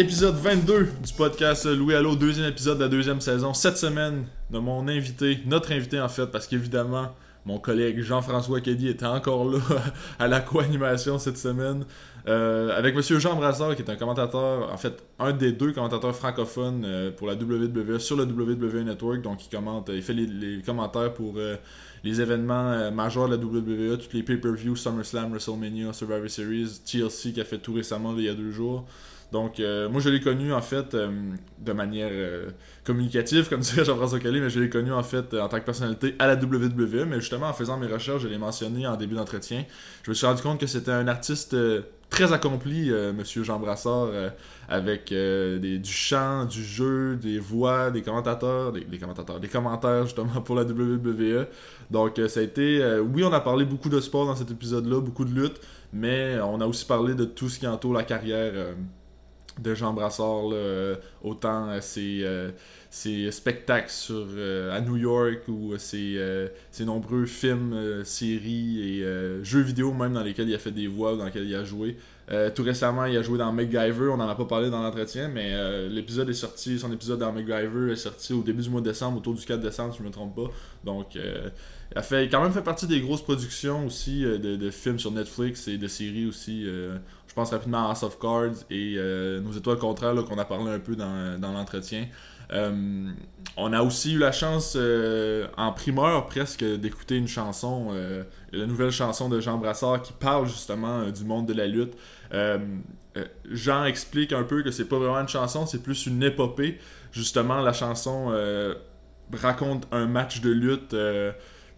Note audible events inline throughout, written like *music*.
Épisode 22 du podcast Louis Allo, deuxième épisode de la deuxième saison. Cette semaine, de mon invité, notre invité en fait, parce qu'évidemment, mon collègue Jean-François Kelly était encore là *laughs* à la co-animation cette semaine. Euh, avec Monsieur Jean Brassard, qui est un commentateur, en fait, un des deux commentateurs francophones euh, pour la WWE sur le WWE Network. Donc, il commente, il fait les, commentaires pour euh, les événements majeurs de la WWE, tous les pay-per-views, SummerSlam, WrestleMania, Survivor Series, TLC qui a fait tout récemment, il y a deux jours. Donc, moi, je l'ai connu, en fait, de manière communicative, comme *laughs* dirait Jean-François Kelly, mais je l'ai connu, en fait, en tant que personnalité à la WWE. Mais justement, en faisant mes recherches, je l'ai mentionné en début d'entretien. Je me suis rendu compte que c'était un artiste très accompli, euh, Monsieur Jean Brassard, euh, avec euh, des, du chant, du jeu, des voix, des commentateurs, des, commentateurs, des commentaires justement pour la WWE. Donc ça a été, oui, on a parlé beaucoup de sport dans cet épisode-là, beaucoup de lutte, mais on a aussi parlé de tout ce qui entoure la carrière de Jean Brassard, autant ses, spectacles sur, à New York ou ses, nombreux films, séries et jeux vidéo même dans lesquels il a fait des voix, dans lesquels il a joué. Euh, tout récemment, il a joué dans MacGyver, on n'en a pas parlé dans l'entretien, mais euh, l'épisode est sorti, son épisode dans MacGyver est sorti au début du mois de décembre, autour du 4 décembre, si je ne me trompe pas. Donc, euh, il a fait, quand même fait partie des grosses productions aussi de, films sur Netflix et de séries aussi. Je pense rapidement à House of Cards et Nos étoiles contraires qu'on a parlé un peu dans, dans l'entretien. on a aussi eu la chance, en primeur presque, d'écouter une chanson, la nouvelle chanson de Jean Brassard qui parle justement du monde de la lutte. Euh, euh, Jean explique un peu que c'est pas vraiment une chanson, c'est plus une épopée. Justement, la chanson euh, raconte un match de lutte,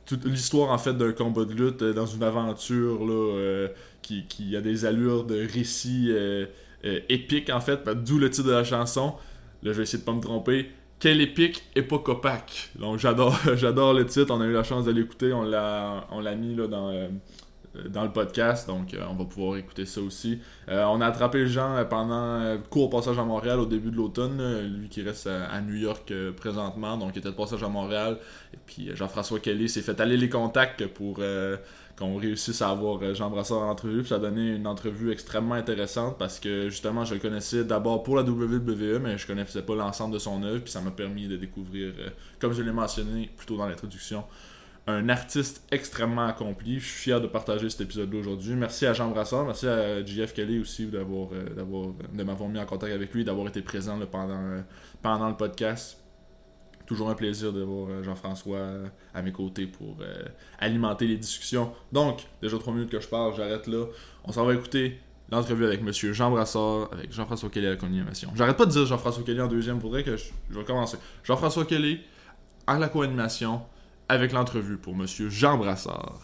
toute l'histoire en fait d'un combat de lutte dans une aventure là, qui, qui, a des allures de récit épique en fait, d'où le titre de la chanson. Là, je vais essayer de pas me tromper. Quel épique, époque opaque. Donc j'adore, *laughs* j'adore le titre. On a eu la chance de l'écouter. On l'a, on l'a mis là, dans, euh, dans le podcast, donc euh, on va pouvoir écouter ça aussi. Euh, on a attrapé Jean pendant court passage à Montréal au début de l'automne, lui qui reste à, New York présentement, donc il était de passage à Montréal. Et puis Jean-François Kelly s'est fait aller les contacts pour qu'on réussisse à avoir Jean Brassard en entrevue. Puis ça a donné une entrevue extrêmement intéressante parce que justement je le connaissais d'abord pour la WWE, mais je connaissais pas l'ensemble de son œuvre. Puis ça m'a permis de découvrir, comme je l'ai mentionné plus tôt dans l'introduction, un artiste extrêmement accompli. Je suis fier de partager cet épisode-là aujourd'hui. Merci à Jean Brassard, merci à JF Kelly aussi d'avoir, euh, d'avoir, de m'avoir mis en contact avec lui, d'avoir été présent pendant, euh, pendant le podcast. Toujours un plaisir de voir euh, Jean-François à mes côtés pour alimenter les discussions. Donc, déjà trois minutes que je parle, j'arrête là. On s'en va écouter l'entrevue avec Monsieur Jean Brassard, avec Jean-François Kelly à la co-animation. J'arrête pas de dire Jean-François Kelly en deuxième, faudrait que je, je vais commencer. Jean-François Kelly à la co-animation avec l'entrevue pour Monsieur Jean Brassard.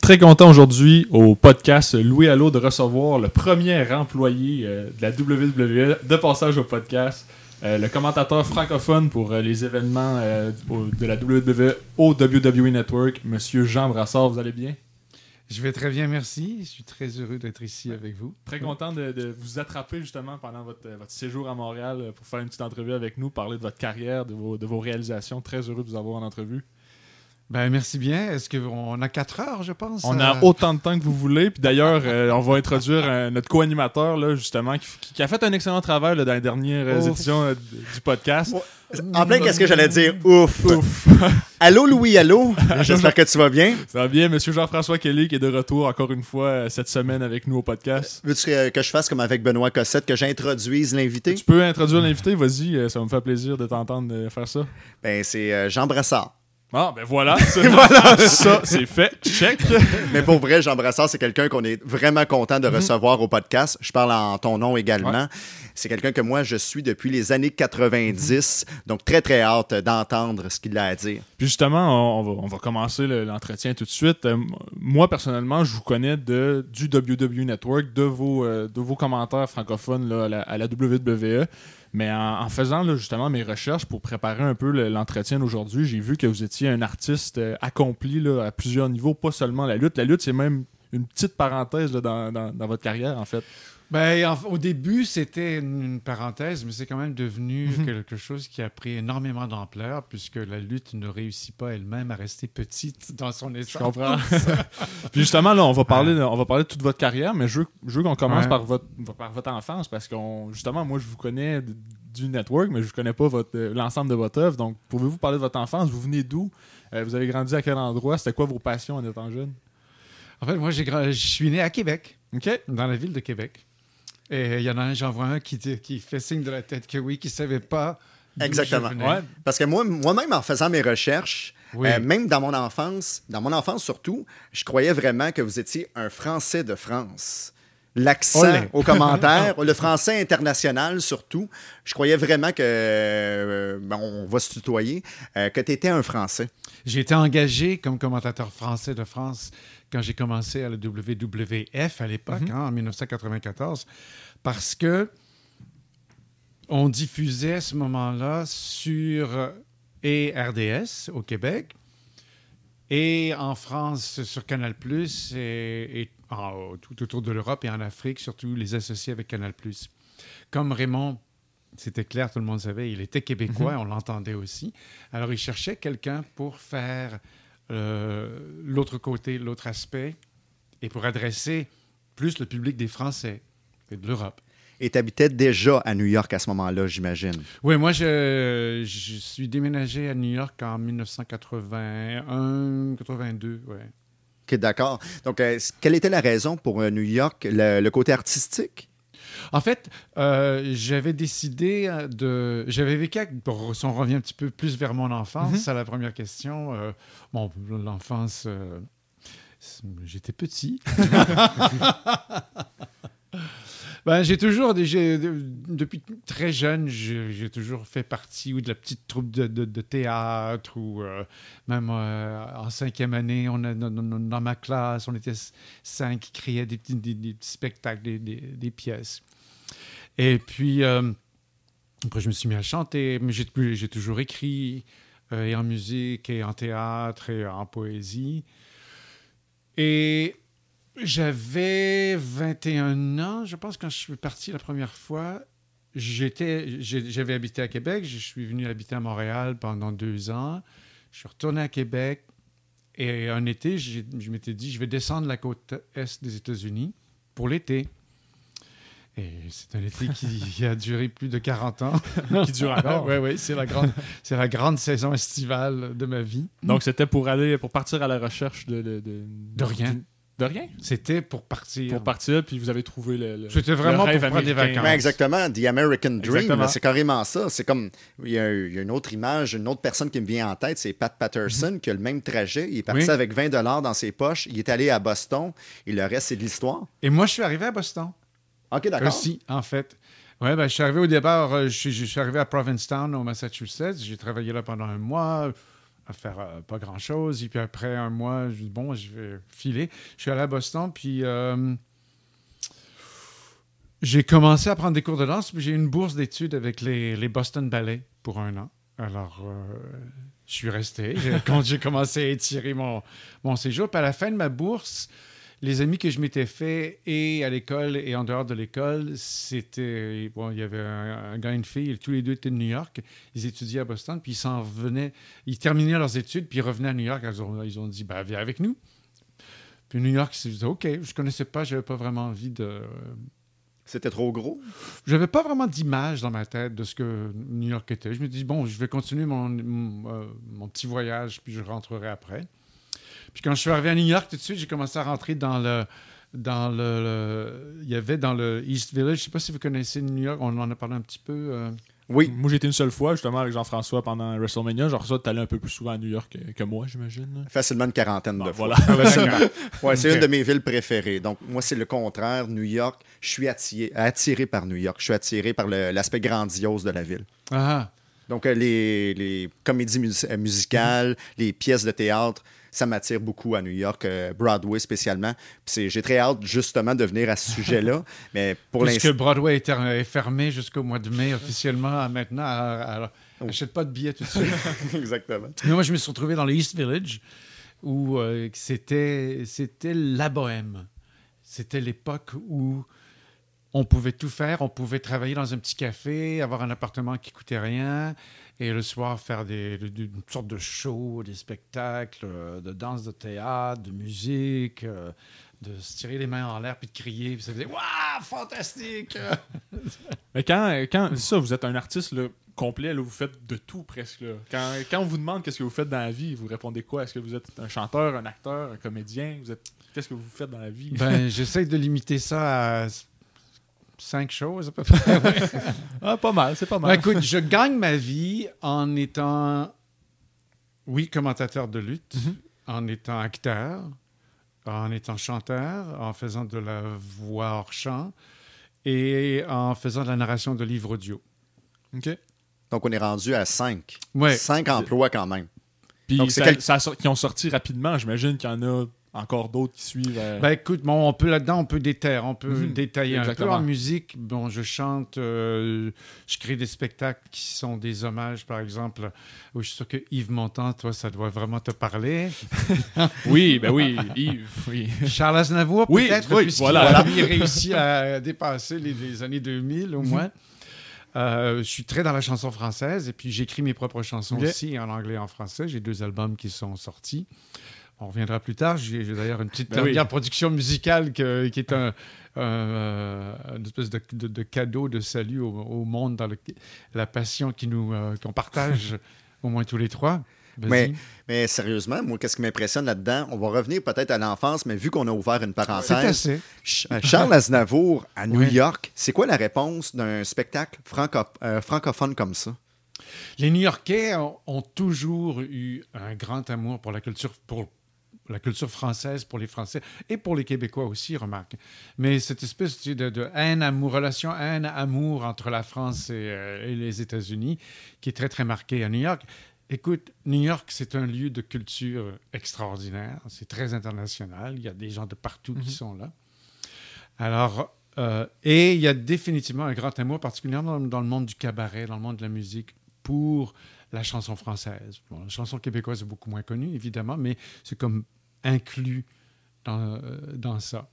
Très content aujourd'hui au podcast Louis Allo de recevoir le premier employé euh, de la WWE de passage au podcast. Euh, le commentateur francophone pour euh, les événements euh, de la WWE au WWE Network, Monsieur Jean Brassard, vous allez bien? Je vais très bien, merci. Je suis très heureux d'être ici avec vous. Très content de, vous attraper justement pendant votre, séjour à Montréal pour faire une petite entrevue avec nous, parler de votre carrière, de vos, de vos réalisations. Très heureux de vous avoir en entrevue. Ben, merci bien. Est-ce qu'on a quatre heures, je pense? On a euh? autant de temps que vous voulez. Puis d'ailleurs, *laughs* euh, on va introduire euh, notre co-animateur, là, justement, qui, a fait un excellent travail dans les dernières éditions du podcast. En plein, qu'est-ce que j'allais dire? Ouf! Ouf! *laughs* allô, Louis, allô? *laughs* J'espère que tu vas bien. Ça va bien, monsieur Jean-François Kelly, qui est de retour encore une fois cette semaine avec nous au podcast. Veux-tu que je fasse comme avec Benoît Cossette, que j'introduise l'invité? Tu peux introduire l'invité, vas-y, ça me fait plaisir de t'entendre faire ça. Ben, c'est Jean Brassard. Ah, ben voilà. *laughs* voilà. ça, c'est fait. Check. *laughs* Mais pour vrai, Jean Brassard, c'est quelqu'un qu'on est vraiment content de mhm. recevoir au podcast. Je parle en ton nom également. C'est quelqu'un que moi, je suis depuis les années 90. Donc, très, très hâte d'entendre ce qu'il a à dire. Puis justement, on va, commencer l'entretien tout de suite. Euh, moi, personnellement, je vous connais de, du WWE Network, de vos, euh, de vos commentaires francophones là, à, la, à WWE. Mais en, faisant justement mes recherches pour préparer un peu l'entretien d'aujourd'hui, j'ai vu que vous étiez un artiste euh, accompli là, à plusieurs niveaux, pas seulement la lutte. La lutte, c'est même une petite parenthèse dans, dans, votre carrière, en fait. Ben, au début, c'était une, parenthèse, mais c'est quand même devenu mhm. quelque chose qui a pris énormément d'ampleur, puisque la lutte ne réussit pas elle-même à rester petite *laughs* dans son essence. Je comprends. *laughs* Puis justement, là, on va parler, on va parler de toute votre carrière, mais je veux, qu'on commence par, votre, par votre enfance, parce que justement, moi, je vous connais du network, mais je ne connais pas l'ensemble de votre œuvre. Donc, pouvez-vous parler de votre enfance? Vous venez d'où? Euh, vous avez grandi à quel endroit? C'était quoi vos passions en étant jeune? En fait, moi, je suis né à Québec, dans la ville de Québec. Et il y en a un, j'en vois un qui, qui fait signe de la tête que oui, qui ne savait pas. Exactement. Parce que moi, moi-même, en faisant mes recherches, euh, même dans mon enfance, dans mon enfance surtout, je croyais vraiment que vous étiez un Français de France. L'accent aux commentaires, *laughs* le français international surtout, je croyais vraiment que, euh, on va se tutoyer, euh, que tu étais un Français. J'ai été engagé comme commentateur français de France quand j'ai commencé à la WWF à l'époque, mhm. hein, en 1994, parce que on diffusait à ce moment-là sur et RDS au Québec et en France sur Canal Plus et, tout autour de l'Europe et en Afrique, surtout les associés avec Canal Plus. Comme Raymond, c'était clair, tout le monde savait, il était québécois, mhm. on l'entendait aussi. Alors il cherchait quelqu'un pour faire euh, l'autre côté, l'autre aspect, et pour adresser plus le public des Français et de l'Europe. Et tu habitais déjà à New York à ce moment-là, j'imagine? Oui, moi, je, je, suis déménagé à New York en 1981, 82, ouais. OK, d'accord. Donc, euh, quelle était la raison pour euh, New York, le côté artistique? En fait, euh, j'avais décidé de. J'avais vécu. si on revient un petit peu plus vers mon enfance, mhm. à la première question. Euh, bon, l'enfance. Euh, j'étais petit. *laughs* Ben, j'ai toujours, depuis très jeune, j'ai toujours fait partie ou de la petite troupe de, théâtre ou même en cinquième année, on dans, ma classe, on était cinq qui créaient des, des petits spectacles, des, pièces. Et puis, euh, après, je me suis mis à chanter, mais j'ai toujours écrit, euh, et en musique, et en théâtre, et en poésie. Et j'avais 21 ans, je pense, quand je suis parti la première fois. J'avais habité à Québec, je suis venu habiter à Montréal pendant deux ans. Je suis retourné à Québec et un été, je m'étais dit, je vais descendre la côte est des États-Unis pour l'été. Et c'est un été qui *laughs* a duré plus de 40 ans. qui dure *laughs* encore. oui, oui, c'est la, grande, c'est la grande saison estivale de ma vie. Donc, c'était pour aller, pour partir à la recherche de... De, de, rien. De rien? C'était pour partir. Pour partir, puis vous avez trouvé le. C'était vraiment pour prendre des vacances. Exactement, The American Dream, c'est carrément ça. C'est comme. Il y, a, une autre image, une autre personne qui me vient en tête, c'est Pat Patterson, qui a le même trajet. Il est parti avec 20 dans ses poches. Il est allé à Boston. Et le reste, c'est de l'histoire. Et moi, je suis arrivé à Boston. OK, d'accord. Aussi, en fait. Oui, ben, je suis arrivé au départ, euh, je, suis arrivé à Provincetown, au Massachusetts. J'ai travaillé là pendant un mois à faire euh, pas grand-chose. Et puis après un mois, je dis, bon, je vais filer. Je suis allé à Boston, puis euh, j'ai commencé à prendre des cours de danse. J'ai eu une bourse d'études avec les, les, Boston Ballets pour un an. Alors, je suis resté. Quand *laughs* j'ai commencé à étirer mon, mon séjour, puis à la fin de ma bourse, les amis que je m'étais fait et à l'école et en dehors de l'école, c'était. Bon, il y avait un, gars et une fille, tous les deux étaient de New York. Ils étudiaient à Boston, puis ils s'en venaient. Ils terminaient leurs études, puis ils revenaient à New York. Ils ont, ils ont dit bah, Viens avec nous. Puis New York, je disais OK, je connaissais pas, j'avais pas vraiment envie de. C'était trop gros? J'avais pas vraiment d'image dans ma tête de ce que New York était. Je me dis, bon, je vais continuer mon, mon, euh, mon petit voyage, puis je rentrerai après. Puis quand je suis arrivé à New York, tout de suite, j'ai commencé à rentrer dans le. Dans le, il y avait dans le East Village, je ne sais pas si vous connaissez New York, on en a parlé un petit peu. Euh. Oui. Moi, été une seule fois, justement, avec Jean-François pendant WrestleMania. Genre, ça, tu allais un peu plus souvent à New York que, moi, j'imagine. Facilement une quarantaine de fois. Voilà. *laughs* ouais, c'est une de mes villes préférées. Donc, moi, c'est le contraire. New York, je suis attiré, attiré par New York. Je suis attiré par l'aspect grandiose de la ville. Ah. Donc, euh, les, les comédies musicales, les pièces de théâtre, ça m'attire beaucoup à New York, euh, Broadway spécialement. J'ai très hâte justement de venir à ce sujet-là. *laughs* mais pour Puisque Broadway est, fermé jusqu'au mois de mai officiellement maintenant. Alors, oh. achète pas de billets tout de suite. *laughs* Exactement. Mais moi, je me suis retrouvé dans le East Village où euh, c'était la bohème. c'était l'époque où on pouvait tout faire. On pouvait travailler dans un petit café, avoir un appartement qui coûtait rien, et le soir faire des, de- de- une sorte de show, des spectacles, euh, de danse, de théâtre, de musique, euh, de se tirer les mains en l'air puis de crier. Puis ça faisait Waouh, fantastique! *laughs* Mais quand, quand ça, vous êtes un artiste là, complet, là, vous faites de tout presque. là. Quand, quand on vous demande qu'est-ce que vous faites dans la vie, vous répondez quoi? Est-ce que vous êtes un chanteur, un acteur, un comédien? Vous êtes Qu'est-ce que vous faites dans la vie? Ben, *laughs* j'essaie de limiter ça à cinq choses à peu près. *laughs* Ah, pas mal, c'est pas Ben, mal. écoute, je gagne ma vie en étant, oui, commentateur de lutte, Mhm. en étant acteur, en étant chanteur, en faisant de la voix hors champ et en faisant de la narration de livres audio. OK. Donc, on est rendu à 5. Ouais. 5 emplois quand même. Puis Donc, c'est ça, quel- ça qui ont sorti rapidement, j'imagine qu'il y en a encore d'autres qui suivent. euh, Ben écoute, bon, on peut là-dedans, on peut détailler, on peut Mhm. détailler un peu Exactement. en musique. Bon, je chante, euh, je crée des spectacles qui sont des hommages, par exemple. Où je suis sûr que Yves Montand, toi, ça doit vraiment te parler. *laughs* Oui, ben oui, Yves, oui. Charles Aznavour, Oui, peut-être, oui, voilà. a réussi à dépasser les, les années 2000 au Mhm. moins. Euh, je suis très dans la chanson française et puis j'écris mes propres chansons aussi en anglais et en français. J'ai deux albums qui sont sortis. On reviendra plus tard. J'ai j'ai d'ailleurs une petite Ben oui. dernière production musicale que- qui est un, un, euh, une espèce de, de- de cadeau de salut au, au monde dans le- la passion qui nous euh, qu'on partage *laughs* au moins tous les trois. Mais, mais sérieusement, moi, qu'est-ce qui m'impressionne là-dedans? On va revenir peut-être à l'enfance, mais vu qu'on a ouvert une c'est parenthèse. Ch- euh, Charles Aznavour à New Ouais. York, c'est quoi la réponse d'un spectacle franco- euh, francophone comme ça? Les New-Yorkais ont, ont toujours eu un grand amour pour la culture, pour la culture française, pour les Français et pour les Québécois aussi, remarque. Mais cette espèce tu sais, de, de haine-amour, relation haine-amour entre la France et, euh, et les États-Unis, qui est très, très marquée à New York. Écoute, New York, c'est un lieu de culture extraordinaire. C'est très international. Il y a des gens de partout qui sont là. Alors, euh, et il y a définitivement un grand amour, particulièrement dans, dans le monde du cabaret, dans le monde de la musique, pour la chanson française. Bon, la chanson québécoise est beaucoup moins connue, évidemment, mais c'est comme inclus dans, euh, dans ça.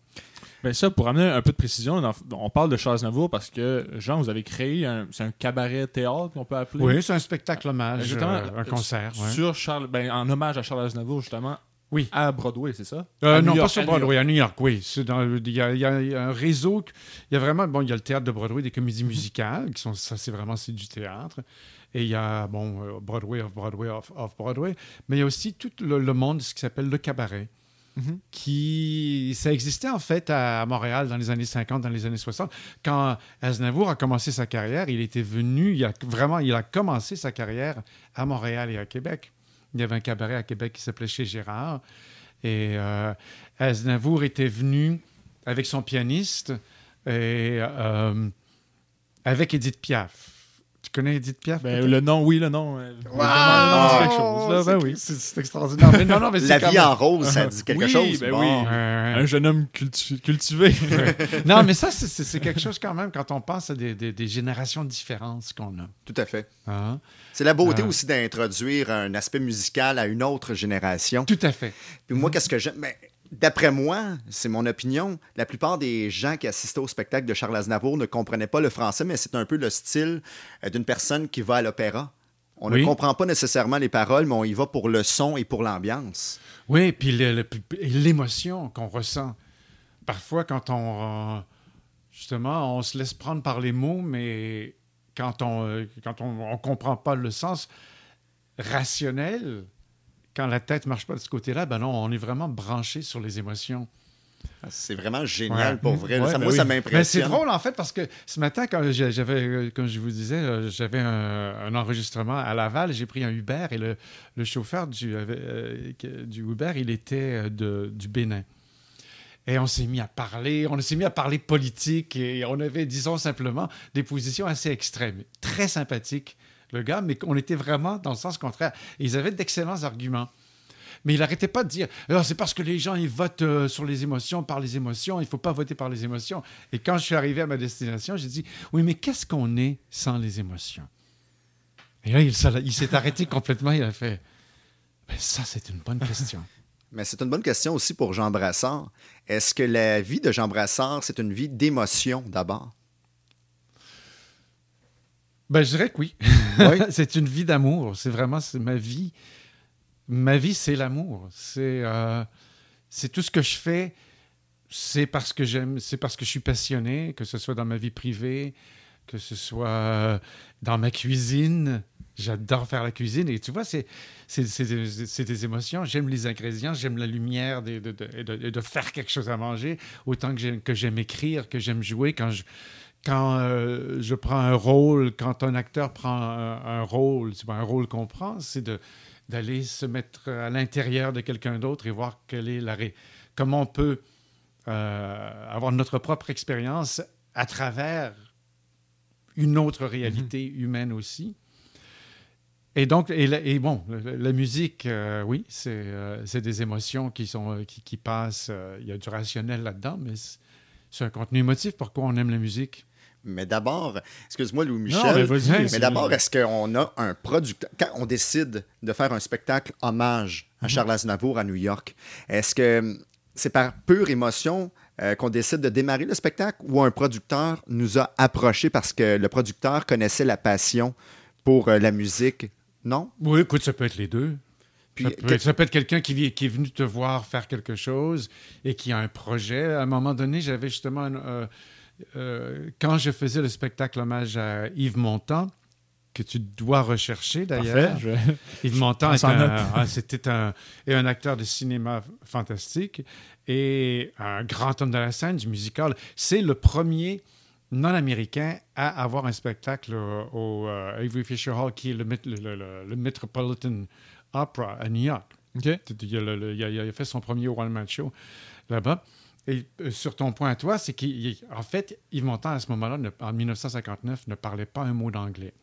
Ben ça, pour amener un peu de précision, on parle de Charles Navour parce que, Jean, vous avez créé un, c'est un cabaret théâtre qu'on peut appeler? Oui, c'est un spectacle hommage, Exactement. euh, un concert. ouais. Sur Charles, ben, en hommage à Charles Aznavour, justement. Oui. À Broadway, c'est ça? Euh, À non, pas sur. Broadway, à New York, oui. Il y, y a- il y a un réseau. Il y a vraiment, bon, il y a le théâtre de Broadway, des comédies musicales, qui sont, ça, c'est vraiment, c'est du théâtre. Et il y a, bon, euh, Broadway, off-Broadway, off- off-Broadway. Mais il y a aussi tout le, le monde, de ce qui s'appelle le cabaret. Mhm. qui ça existait en fait à Montréal dans les années 50, dans les années 60. Quand Aznavour a commencé sa carrière, il était venu, il a vraiment, il a commencé sa carrière à Montréal et à Québec. Il y avait un cabaret à Québec qui s'appelait Chez Gérard. Et euh, Aznavour était venu avec son pianiste et euh, avec Edith Piaf. Tu connais Edith Piaf? Ben, le nom, oui, le nom. euh, Wow! c'est quelque chose. Là, ben C'est- oui. C'est c'est extraordinaire. Mais non, non, mais c'est La vie même- en rose, ça dit quelque Oui, chose. ben Bon. oui. Un jeune homme cultu- cultivé. non, mais ça, c'est- quelque chose quand même quand on pense à des, des- des générations différentes qu'on a. Tout à fait. Hein? C'est la beauté Ah. aussi d'introduire un aspect musical à une autre génération. Tout à fait. Puis moi, qu'est-ce que j'aime? Ben, D'après moi, c'est mon opinion, la plupart des gens qui assistaient au spectacle de Charles Aznavour ne comprenaient pas le français, mais c'est un peu le style euh, d'une personne qui va à l'opéra. On Oui. ne comprend pas nécessairement les paroles, mais on y va pour le son et pour l'ambiance. Oui, puis l'émotion qu'on ressent. Parfois, quand on. euh, justement, on se laisse prendre par les mots, mais quand on euh, quand on ne comprend pas le sens rationnel, quand la tête marche pas de ce côté-là, ben non, on est vraiment branché sur les émotions. C'est vraiment génial Ouais. pour vrai. Ouais, ça, ben moi, oui. ça Mais m'impressionne. c'est drôle en fait parce que ce matin, quand j'avais, euh, comme je vous disais, euh, j'avais un, un enregistrement à Laval, j'ai pris un Uber et le, le chauffeur du, euh, du Uber, il était de, du Bénin. Et on s'est mis à parler, on s'est mis à parler politique et on avait, disons simplement, des positions assez extrêmes. Très sympathique, le gars, mais on était vraiment dans le sens contraire. Ils avaient d'excellents arguments. Mais il n'arrêtait pas de dire Alors, c'est parce que les gens ils votent euh, sur les émotions, par les émotions, il ne faut pas voter par les émotions. Et quand je suis arrivé à ma destination, j'ai dit Oui, mais qu'est-ce qu'on est sans les émotions Et là, il, s'est- il s'est arrêté complètement, il a fait Ben, Ça, c'est une bonne question. Mais c'est une bonne question aussi pour Jean Brassard. Est-ce que la vie de Jean Brassard, c'est une vie d'émotion d'abord? Ben, je dirais que oui. Oui. *laughs* c'est une vie d'amour. C'est vraiment c'est ma vie. Ma vie, c'est l'amour. C'est euh, c'est tout ce que je fais. C'est parce que j'aime, c'est parce que je suis passionné, que ce soit dans ma vie privée, que ce soit euh, dans ma cuisine. J'adore faire la cuisine. Et tu vois, c'est, des, des émotions. J'aime les ingrédients, j'aime la lumière de, de, de, faire quelque chose à manger, autant que j'aime, que j'aime écrire, que j'aime jouer. Quand je, quand euh, je prends un rôle, quand un acteur prend un, un rôle, c'est pas un rôle qu'on prend, c'est d'aller se mettre à l'intérieur de quelqu'un d'autre et voir quelle est la ré- comment on peut euh, avoir notre propre expérience à travers une autre réalité humaine aussi. Et donc, et, la- et bon, la, la musique, euh, oui, c'est des émotions qui, sont, qui, qui passent. Il y a du rationnel là-dedans, mais c'est un contenu émotif. Pourquoi on aime la musique? Mais d'abord, excuse-moi Non, mais Louis-Michel, vas-y. mais d'abord, est-ce qu'on a un producteur... Quand on décide de faire un spectacle hommage à Charles Aznavour à New York, est-ce que c'est par pure émotion euh, qu'on décide de démarrer le spectacle ou un producteur nous a approchés parce que le producteur connaissait la passion pour euh, la musique? Non? Oui, écoute, ça peut être les deux. Puis, ça, peut que- être, ça peut être quelqu'un qui, est venu te voir faire quelque chose et qui a un projet. À un moment donné, j'avais justement... un, euh, quand je faisais le spectacle hommage à Yves Montand, que tu dois rechercher d'ailleurs. Je *laughs* Yves Montand ça en un- *laughs* un- c'était un, acteur de cinéma fantastique et un grand homme de la scène, du musical. C'est le premier non-américain à avoir un spectacle au, au, euh, Avery Fisher Hall, qui est le, Met- le- le- le- le Metropolitan Opera à New York. OK. Il a, le- le- il a- il a fait son premier one-man show là-bas. Et euh, sur ton point à toi, c'est qu'en fait, Yves Montand, à ce moment-là, en 1959, ne parlait pas un mot d'anglais.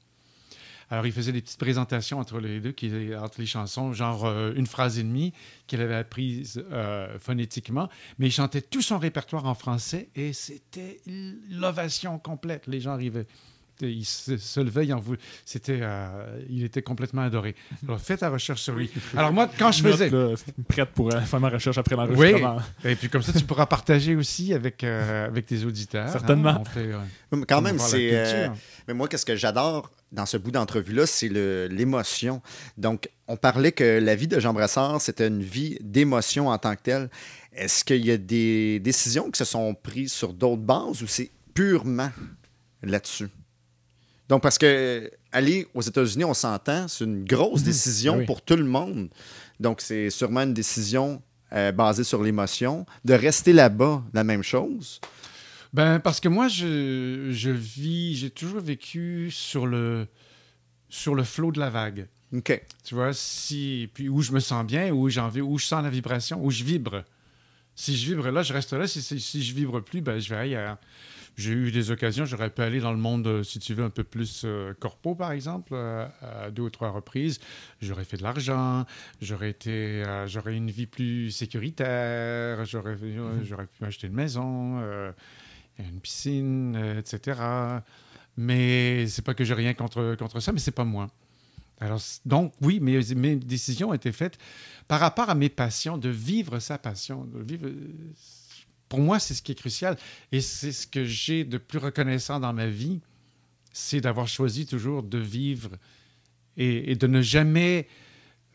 Alors, il faisait des petites présentations entre les deux, qui, entre les chansons, genre euh, une phrase et demie qu'il avait apprise euh, phonétiquement, mais il chantait tout son répertoire en français et c'était l'ovation complète. Les gens arrivaient. Il se, se levait, il en voulait. C'était, euh, il était complètement adoré. Alors, fais ta recherche sur lui. Alors, moi, quand je Note, faisais. là, prête pour euh, faire ma recherche après Oui, l'enregistrement. et puis comme ça, tu pourras partager aussi avec, euh, avec tes auditeurs. Certainement. hein. On fait, euh, Mais Quand même, la c'est... euh. Mais moi, qu'est-ce que j'adore dans ce bout d'entrevue-là, c'est le- l'émotion. Donc, on parlait que la vie de Jean Brassard, c'était une vie d'émotion en tant que telle. Est-ce qu'il y a des décisions qui se sont prises sur d'autres bases ou c'est purement là-dessus? Donc, parce que aller aux États-Unis, on s'entend, c'est une grosse décision Ah oui. pour tout le monde. Donc, c'est sûrement une décision euh, basée sur l'émotion. De rester là-bas, la même chose? Ben, parce que moi, je, je vis, j'ai toujours vécu sur le, sur le flot de la vague. OK. Tu vois, si, puis où je me sens bien, où j'en vais, où je sens la vibration, où je vibre. Si je vibre là, je reste là. Si, si, si je vibre plus, ben, je vais ailleurs. J'ai eu des occasions, j'aurais pu aller dans le monde, euh, si tu veux, un peu plus euh, corpo, par exemple, euh, à deux ou trois reprises. J'aurais fait de l'argent, j'aurais été, euh, j'aurais une vie plus sécuritaire, j'aurais, euh, j'aurais pu acheter une maison, une piscine, etc. Mais c'est pas que j'ai rien contre, contre ça, mais c'est pas moi. Alors, donc, oui, mes, mes décisions ont été faites par rapport à mes passions, de vivre sa passion. De vivre, pour moi, c'est ce qui est crucial. Et c'est ce que j'ai de plus reconnaissant dans ma vie, c'est d'avoir choisi toujours de vivre et, et de ne jamais...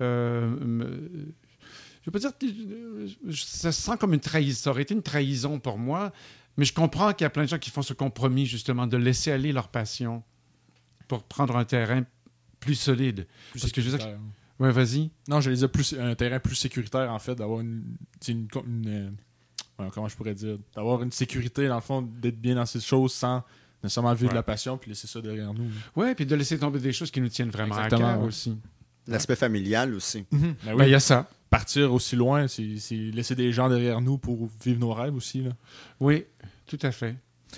euh, me- je veux pas dire... Ça se sent comme une trahison. Ça aurait été une trahison pour moi, mais je comprends qu'il y a plein de gens qui font ce compromis, justement, de laisser aller leur passion pour prendre un terrain plus solide. Plus Parce que je veux dire. Ouais, vas-y. Non, je les ai plus un terrain plus sécuritaire en fait, d'avoir une, comment je pourrais dire, d'avoir une sécurité dans le fond, d'être bien dans ces choses sans nécessairement vivre de Ouais. la passion puis laisser ça derrière nous. Ouais, puis de laisser tomber des choses qui nous tiennent vraiment Exactement, à cœur ouais. aussi. L'aspect familial aussi. Ben Ben, oui, il y a ça. partir aussi loin, c'est laisser des gens derrière nous pour vivre nos rêves aussi là. Oui, tout à fait.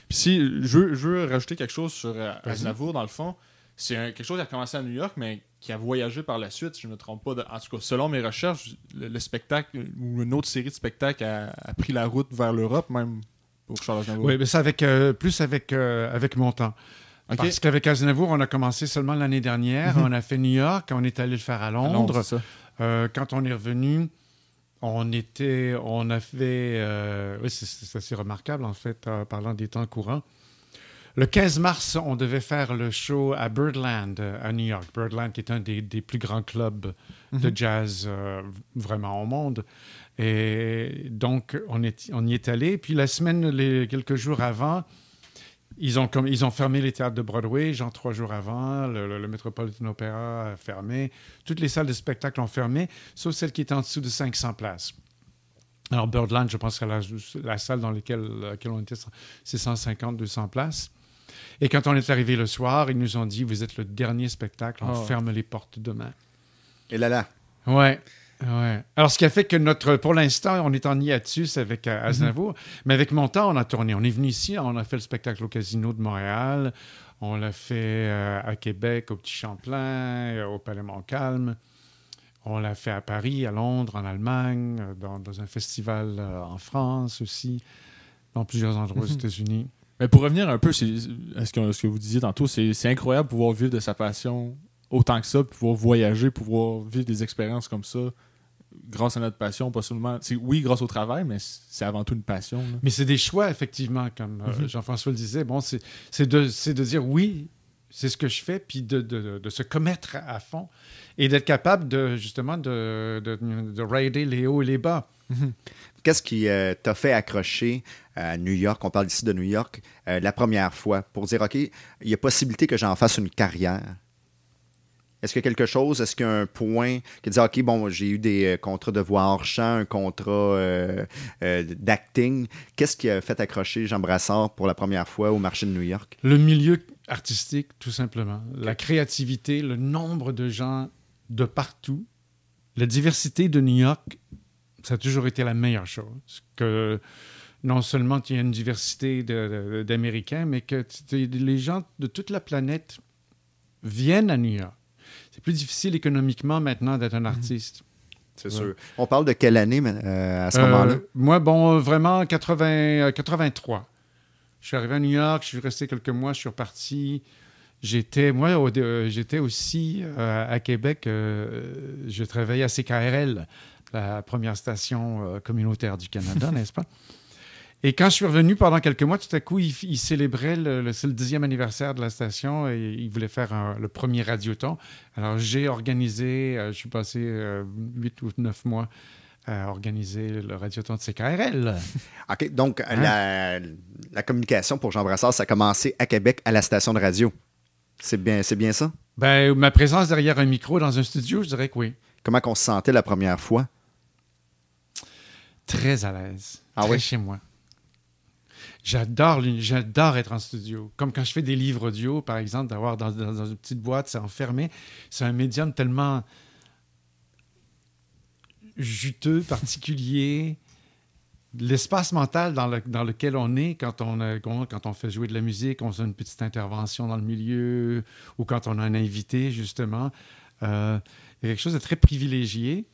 Puis si je veux, je veux rajouter quelque chose sur euh. Aznavour, dans le fond, c'est quelque chose qui a commencé à New York, mais qui a voyagé par la suite, si je ne me trompe pas. De- en tout cas, selon mes recherches, le, le spectacle ou une autre série de spectacles a, a pris la route vers l'Europe, même pour Charles Aznavour. Oui, mais c'est avec, euh, plus avec, euh, avec mon temps. Ok. Parce qu'avec Aznavour, on a commencé seulement l'année dernière. Mhm. On a fait New York, on est allé le faire à À Londres. ça. Euh, quand on est revenu, On était, on a fait, euh, oui, c'est assez remarquable en fait, en parlant des temps courants. Le 15 mars, on devait faire le show à Birdland, à New York. Birdland, qui est un des, des plus grands clubs de jazz euh, vraiment au monde. Et donc, on, est, on y est allé. Puis la semaine, les, quelques jours avant, ils ont, comme, ils ont fermé les théâtres de Broadway, genre trois jours avant. Le, le, le Metropolitan Opera a fermé. Toutes les salles de spectacle ont fermé, sauf celle qui est en dessous de 500 places. Alors, Birdland, je pense que la, la salle dans laquelle, laquelle on était, c'est 150, 200 places. Et quand on est arrivé le soir, ils nous ont dit Vous êtes le dernier spectacle, on Oh. ferme les portes demain. Et là, là. Ouais. Ouais. Alors, ce qui a fait que notre, pour l'instant, on est en hiatus avec euh, Aznavour, mais avec mon temps, on a tourné. On est venu ici, on a fait le spectacle au Casino de Montréal, on l'a fait euh, à Québec, au Petit Champlain, euh, au Palais Montcalm, on l'a fait à Paris, à Londres, en Allemagne, dans, dans un festival euh, en France aussi, dans plusieurs endroits aux Mhm. États-Unis. Mais pour revenir un peu à ce que, ce que vous disiez tantôt, c'est incroyable de pouvoir vivre de sa passion autant que ça, pouvoir voyager, pouvoir vivre des expériences comme ça grâce à notre passion, pas seulement. Oui, grâce au travail, mais c'est avant tout une passion. là. Mais c'est des choix, effectivement, comme euh, Mhm. Jean-François le disait. Bon, c'est de, de dire oui, c'est ce que je fais, puis de, de- de se commettre à fond et d'être capable de, justement, de, de, de raider les hauts et les bas. Qu'est-ce qui euh, t'a fait accrocher à New York? On parle ici de New York, euh, la première fois, pour dire, OK, il y a possibilité que j'en fasse une carrière. Est-ce qu'il y a quelque chose, est-ce qu'il y a un point qui dit, OK, bon, j'ai eu des euh, contrats de voix hors champ, un contrat d'acting. Qu'est-ce qui a fait accrocher Jean Brassard pour la première fois au marché de New York? Le milieu artistique, tout simplement. La créativité, le nombre de gens de partout, la diversité de New York, ça a toujours été la meilleure chose. Que non seulement qu'il y a une diversité d'Américains, mais que les gens de toute la planète viennent à New York. C'est plus difficile économiquement maintenant d'être un artiste. C'est Ouais. sûr. On parle de quelle année euh, à ce Euh, moment-là? Moi, bon, euh, vraiment 80, euh, 83. Je suis arrivé à New York, je suis resté quelques mois, je suis reparti. J'étais, moi, euh, j'étais aussi euh, à Québec. euh, je travaillais à CKRL, la première station euh, communautaire du Canada, *laughs* n'est-ce pas? Et quand je suis revenu pendant quelques mois, tout à coup, ils il célébraient le, dixième anniversaire de la station et ils voulaient faire un- le premier radioton. Alors, j'ai organisé, euh, je suis passé euh, huit ou neuf mois à organiser le radioton de CKRL. *laughs* OK, donc Hein? la, la communication pour Jean Brassard, ça a commencé à Québec à la station de radio. C'est bien, c'est bien ça? Ben, ma présence derrière un micro dans un studio, je dirais que oui. Comment on se sentait la première fois? Très à l'aise. Ah très oui? chez moi. J'adore, j'adore être en studio. Comme quand je fais des livres audio, par exemple, d'avoir dans, dans- dans une petite boîte, c'est enfermé. C'est un médium tellement juteux, particulier. L'espace mental dans, le- dans lequel on est quand on, quand on fait jouer de la musique, on fait une petite intervention dans le milieu ou quand on a un invité, justement. Euh, il y a quelque chose de très privilégié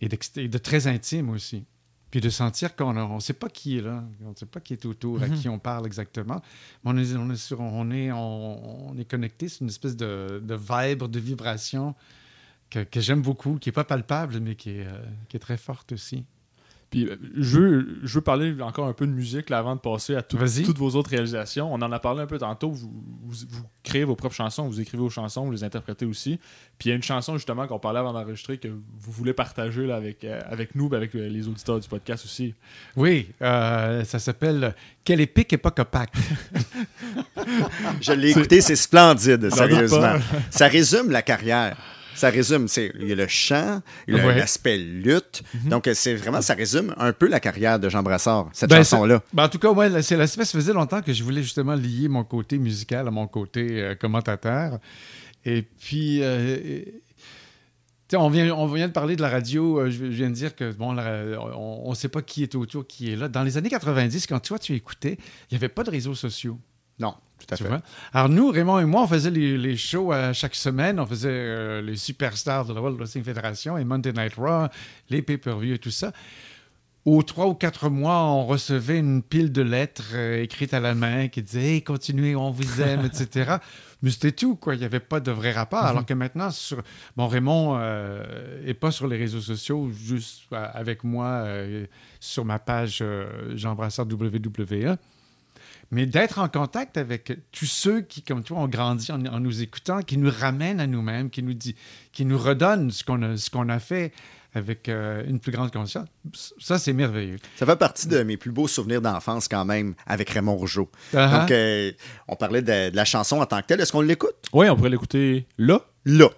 et, de très intime aussi. Puis de sentir qu'on ne sait pas qui est là, on ne sait pas qui est autour, à Mhm. qui on parle exactement. Mais on est, on est, sur- on est, on, on est connecté sur une espèce de, de vibre, de vibration que, que j'aime beaucoup, qui n'est pas palpable, mais qui est, euh, qui est très forte aussi. Puis euh, je veux, je veux parler encore un peu de musique là, avant de passer à tout- toutes vos autres réalisations. On en a parlé un peu tantôt. Vous, vous, vous créez vos propres chansons, vous écrivez vos chansons, vous les interprétez aussi. Puis il y a une chanson justement qu'on parlait avant d'enregistrer que vous voulez partager là, avec, euh, avec nous, et avec euh, les auditeurs du podcast aussi. Oui, euh, ça s'appelle Quelle épique époque opaque. *laughs* Je l'ai écouté, c'est splendide, sérieusement. Ça résume la carrière. Ça résume, c'est il y a le chant, il y a Ouais. l'aspect lutte. Mhm. Donc c'est vraiment ça résume un peu la carrière de Jean Brassard, cette Ben, chanson là. Ben, en tout cas, ouais, c'est l'aspect. Ça faisait longtemps que je voulais justement lier mon côté musical à mon côté euh, commentateur. Et puis, euh, on vient, on vient de parler de la radio. euh, je, je viens de dire que, bon, la- on ne sait pas qui est autour, qui est là. Dans les années 90, quand toi, tu écoutais, il n'y avait pas de réseaux sociaux. Non, tout à fait. Alors, nous, Raymond et moi, on faisait les, les shows à chaque semaine. On faisait euh, les superstars de la World Wrestling Federation et Monday Night Raw, les pay-per-view et tout ça. aux trois ou quatre mois, on recevait une pile de lettres euh, écrites à la main qui disaient hey, continuez, on vous aime, etc. *laughs* Mais c'était tout, quoi. Il n'y avait pas de vrai rapport. Alors que maintenant, sur... bon, Raymond n'est pas sur les réseaux sociaux, juste avec moi sur ma page Jean Brassard WWE. Mais d'être en contact avec tous ceux qui, comme toi, ont grandi en, nous écoutant, qui nous ramènent à nous-mêmes, qui nous, dit, qui nous redonnent ce qu'on a, ce qu'on a fait avec euh, une plus grande conscience. Ça, c'est merveilleux. Ça fait partie de mes plus beaux souvenirs d'enfance quand même avec Raymond Rougeau. Uh-huh. Donc, euh, on parlait de, de, la chanson en tant que telle. Est-ce qu'on l'écoute? Oui, on pourrait l'écouter là. Là.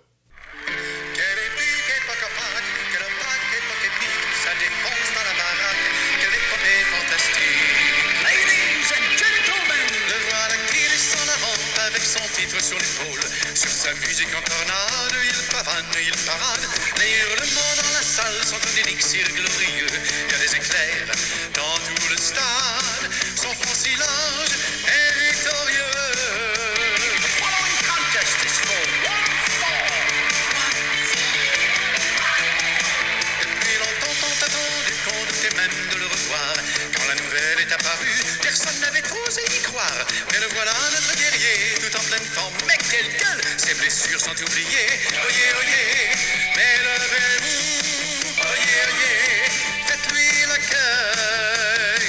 Mais le voilà, notre guerrier, tout en pleine forme. Mais quelle gueule Ses blessures sont oubliées. Oyez, oyez, mais levez-vous. Oyez, oyez, faites-lui l'accueil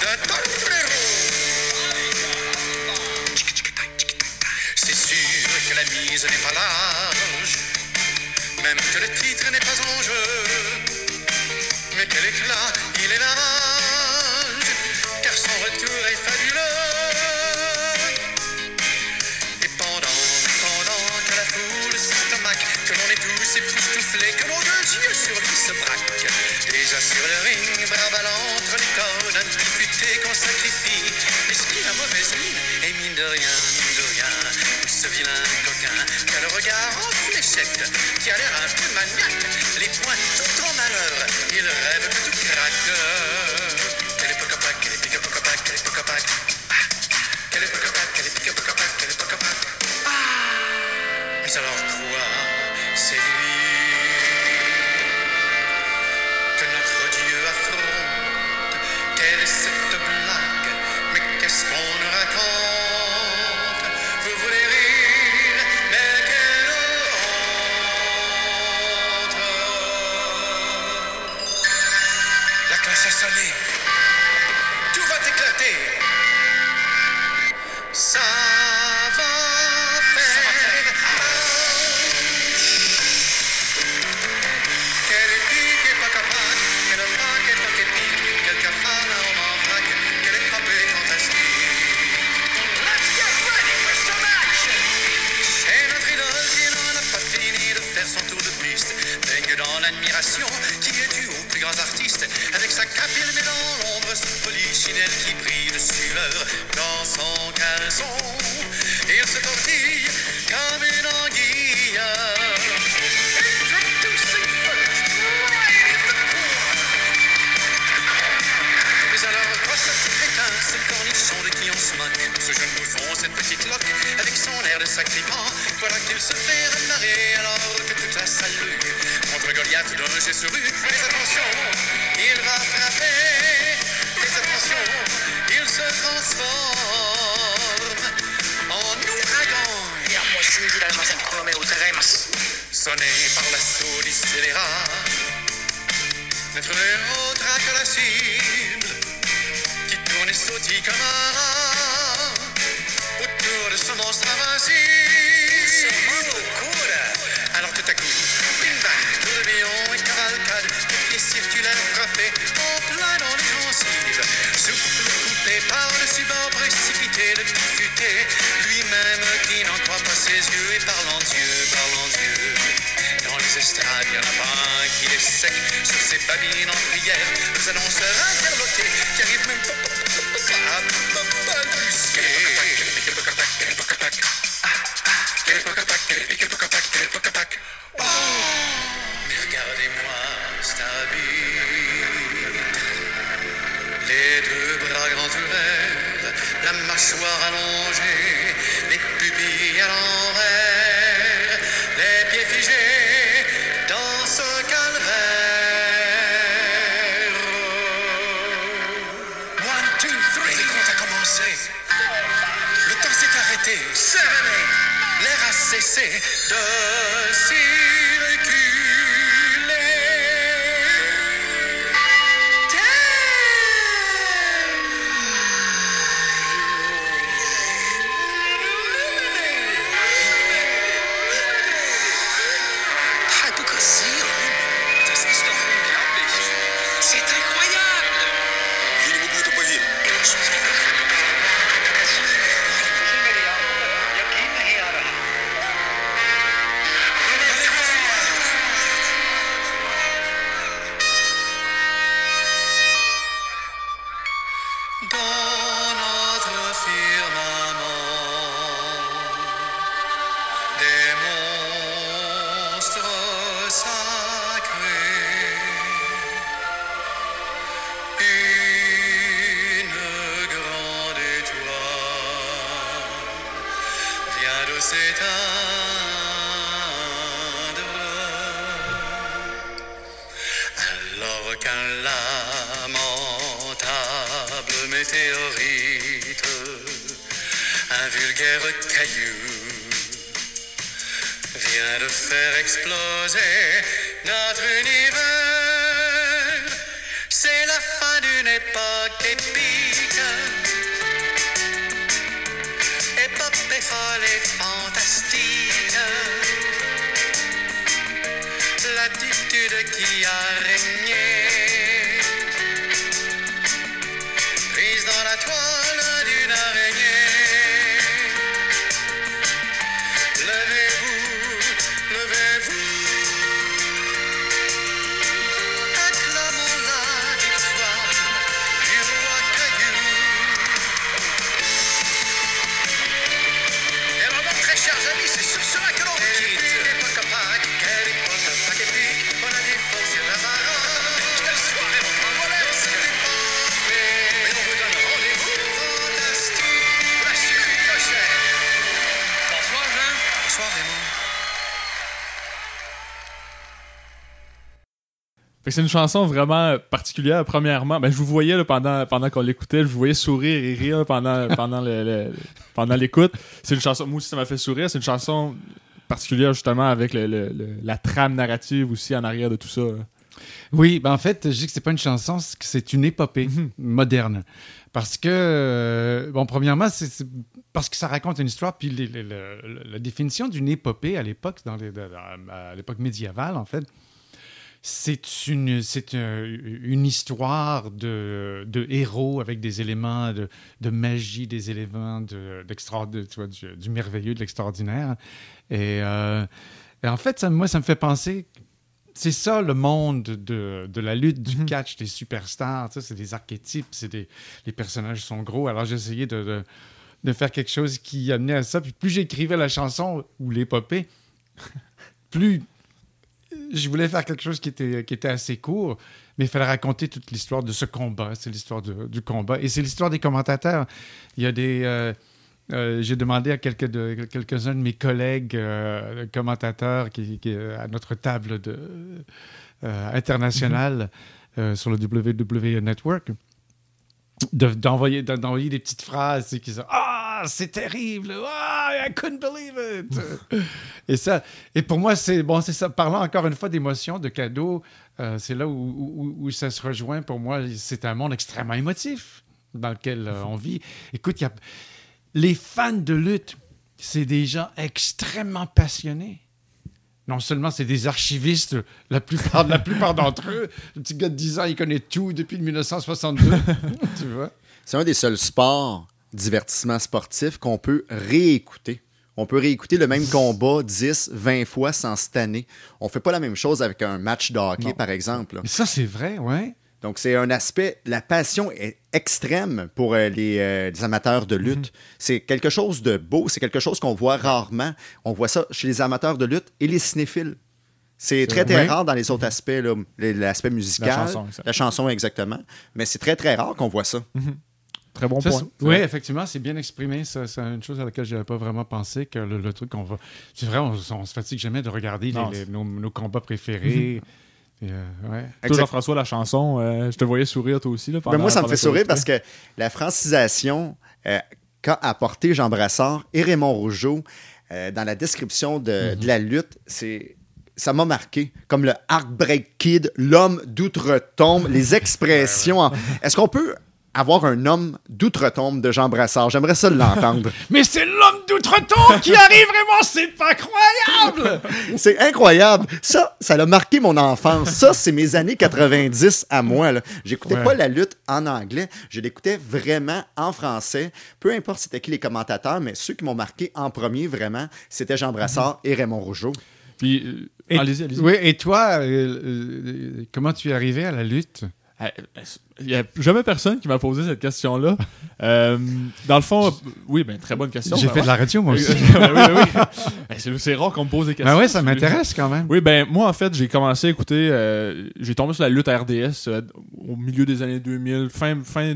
d'un torero. C'est sûr que la mise n'est pas large, même que le titre n'est pas en jeu. Mais quel éclat, il est là ses pouces que mon deux yeux sur lui se braquent. Déjà sur le ring, bravant entre les cordes, un petit futé qu'on sacrifie. L'esprit la mauvaise mine et mine de rien, mine de rien. Ce vilain coquin qui a le regard en fléchette, qui a l'air un peu maniaque, les poings tout en malheur, il rêve que tout craque. va s'assoler. Tout va éclater. Ça Avec sa cape, il met dans l'ombre son polichinelle qui brille de sueur dans son caleçon. Il se tortille comme une anguille. Mais alors, quoi cette ce cornichon de qui on se moque Ce jeune bouffon, cette petite loque, avec son air de sacripant, voilà qu'il se fait remarrer alors que toute la salle contre Goliath d'un se rue. Mais attention, いやもう信じられませんこの目を疑います Sonné par la souris scélérat, notre héros traque la cible qui tourne et sautille comme un autour de ce monstre invincible. si bas précipité le petit futé, lui-même qui n'en croit pas ses yeux et parlant Dieu, parlant Dieu. Dans les estrades, il y en a pas un qui est sec sur ses babines en prière, les annonceurs interloqués qui arrivent même pas à balbutier. soir allongé, les pupilles à l'envers, les pieds figés dans ce calvaire. One, two, three. Le a commencé. Le temps s'est arrêté. L'air a cessé de C'est une chanson vraiment particulière. Premièrement, ben, je vous voyais là, pendant, pendant qu'on l'écoutait, je vous voyais sourire et rire pendant, *laughs* pendant, le, le- pendant l'écoute. C'est une chanson, moi aussi ça m'a fait sourire. C'est une chanson particulière justement avec le, la trame narrative aussi en arrière de tout ça. Oui, ben en fait, je dis que c'est pas une chanson, c'est une épopée moderne. Parce que, euh, bon, premièrement, c'est parce que ça raconte une histoire, puis les- les- le- la définition d'une épopée à l'époque, dans- à l'époque médiévale, en fait, c'est une, c'est un- une histoire de, de héros avec des éléments de, de magie, des éléments de, de- tu vois, du, du merveilleux, de l'extraordinaire. Et, euh, et en fait, ça, moi, ça me fait penser c'est ça le monde de, de la lutte, du catch, des superstars. C'est des archétypes, c'est des, les personnages sont gros. Alors j'ai essayé de, de, de faire quelque chose qui amenait à ça. Puis plus j'écrivais la chanson ou l'épopée, *laughs* plus je voulais faire quelque chose qui était, qui était assez court, mais il fallait raconter toute l'histoire de ce combat. C'est l'histoire du combat. Et c'est l'histoire des commentateurs. Il y a des. euh, euh, J'ai demandé à quelques de, quelques-uns de mes collègues euh, commentateurs qui, à notre table de, internationale sur le WWE Network d'envoyer d'en- d'envoyer des petites phrases qui disent ah c'est terrible ah I couldn't believe it. Et ça et pour moi c'est bon c'est ça parlant encore une fois d'émotion de cadeaux euh, c'est là où, où- ça se rejoint pour moi c'est un monde extrêmement émotif dans lequel euh, on vit. Écoute y a les fans de lutte c'est des gens extrêmement passionnés non seulement c'est des archivistes, la plupart, la plupart d'entre eux. Le petit gars de 10 ans, il connaît tout depuis 1962. *laughs* tu vois? C'est un des seuls sports, divertissement sportif, qu'on peut réécouter. On peut réécouter le même combat 10, 20 fois sans se tanner. On fait pas la même chose avec un match de hockey, Non. par exemple. Mais ça, c'est vrai, ouais. Donc, c'est un aspect, la passion est extrême pour euh, les, euh, les amateurs de lutte. Mhm. C'est quelque chose de beau, c'est quelque chose qu'on voit rarement. On voit ça chez les amateurs de lutte et les cinéphiles. C'est très, très rare dans les autres aspects, l'aspect musical, La chanson, la chanson exactement. Mais c'est très, très rare qu'on voit ça. Très bon Ça, point. oui, effectivement, c'est bien exprimé. C'est une chose à laquelle je n'avais pas vraiment pensé, que le, le truc qu'on va... C'est vrai, on, on se fatigue jamais de regarder Non, les- nos, nos combats préférés. Et, euh, ouais. Jean-François, la chanson, euh, je te voyais sourire toi aussi. Là, Ben, pendant- moi, ça me fait sourire parce que la francisation euh, qu'a apporté Jean Brassard et Raymond Rougeau euh, dans la description de, de la lutte, c'est ça m'a marqué. Comme le Heartbreak Kid, l'homme d'outre-tombe, les *laughs* expressions. en- Est-ce qu'on peut avoir un homme d'outre-tombe de Jean Brassard? J'aimerais ça l'entendre. *laughs* Mais c'est l'homme d'outre-tombe qui arrive vraiment, c'est pas croyable! *laughs* C'est incroyable. Ça, ça a marqué mon enfance. Ça, c'est mes années 90 à moi. J'écoutais Ouais. pas la lutte en anglais. Je l'écoutais vraiment en français. Peu importe c'était qui les commentateurs, mais ceux qui m'ont marqué en premier, vraiment, c'était Jean Brassard et Raymond Rougeau. Puis, euh, Et- allez-y, allez-y. Oui, et toi, euh, euh, comment tu es arrivé à la lutte? Il n'y a jamais personne qui m'a posé cette question-là. *laughs* Euh, dans le fond, oui, ben, très bonne question. J'ai Ben, fait ouais. de la radio, moi aussi. *laughs* oui, oui, oui. Ben, c'est, c'est rare qu'on me pose des questions. Ben ouais, ça m'intéresse quand même. Oui, ben moi en fait, j'ai commencé à écouter, euh, j'ai tombé sur la lutte à RDS euh, au milieu des années 2000, fin, fin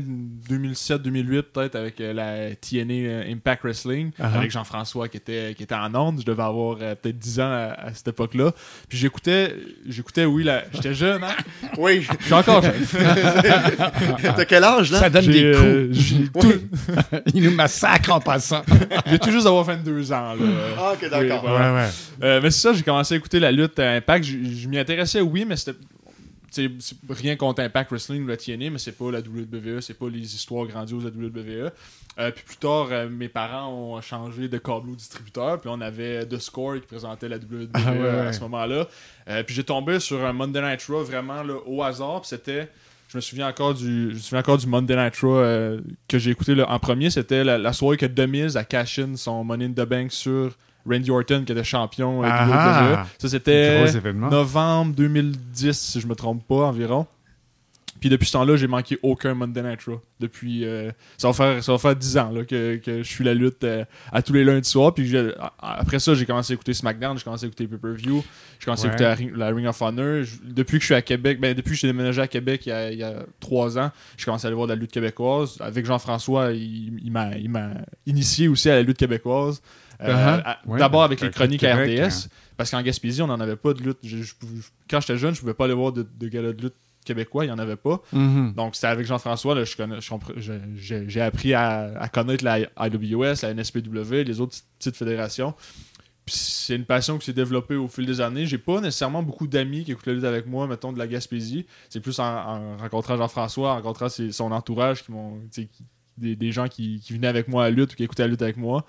2007-2008 peut-être avec euh, la TNA Impact Wrestling, Uh-huh. avec Jean-François qui était, qui était en onde. Je devais avoir euh, peut-être 10 ans à, à cette époque-là. Puis j'écoutais, j'écoutais, oui, la... j'étais jeune, hein? Oui. Je suis encore jeune. *laughs* *laughs* T'as quel âge, là? Ça donne des euh, coups. *laughs* tout, *laughs* Il nous massacre en passant. j'ai tout juste d'avoir 22 ans. Là. Ah, ok, d'accord. Oui, Ouais, voilà. ouais. Euh, mais c'est ça, j'ai commencé à écouter la lutte à Impact. Je, je m'y intéressais, oui, mais c'était. tu sais, c'est rien contre Impact Wrestling ou la TNA, mais c'est pas la WWE, c'est pas les histoires grandioses de la WWE. Euh, puis plus tard, euh, mes parents ont changé de câble au distributeur, puis on avait The Score qui présentait la WWE Ah, ouais, à ce moment-là. Euh, puis j'ai tombé sur un Monday Night Raw vraiment là, au hasard, puis c'était. Je me souviens encore du, je me souviens encore du Monday Night Raw euh, que j'ai écouté là, en premier. C'était la, la soirée que Miz a cash in son Money in the Bank sur Randy Orton qui était champion euh, Ah WWE. ah. Ça c'était novembre 2010 si je me trompe pas environ. Puis depuis ce temps-là, j'ai manqué aucun Monday Night Raw. Depuis, euh, ça, va faire, ça va faire 10 ans là, que, que je suis la lutte euh, à tous les lundis soirs. Puis après ça, j'ai commencé à écouter SmackDown, j'ai commencé à écouter Pay-Per-View, j'ai commencé à écouter la, Ring- la Ring of Honor. Je- depuis que je suis à Québec, ben, depuis que j'ai déménagé à Québec il y a, il y a 3 ans, j'ai commencé à aller voir de la lutte québécoise. Avec Jean-François, il, il m'a initié aussi à la lutte québécoise. Euh, Uh-huh. Ouais, D'abord avec les chroniques à Québec, RDS. Parce qu'en Gaspésie, on n'en avait pas de lutte. Je- je pouvais- quand j'étais jeune, je pouvais pas aller voir de, de gala de lutte québécois, il n'y en avait pas. Mhm. Donc c'était avec Jean-François, je je je- j'ai appris à, à connaître la IWS, la NSPW, les autres petites fédérations. Puis c'est une passion qui s'est développée au fil des années. J'ai pas nécessairement beaucoup d'amis qui écoutent la lutte avec moi, mettons de la Gaspésie. C'est plus en, en rencontrant Jean-François, en rencontrant ses- son entourage, qui m'ont, des, des gens qui, qui venaient avec moi à la lutte ou qui écoutaient la lutte avec moi.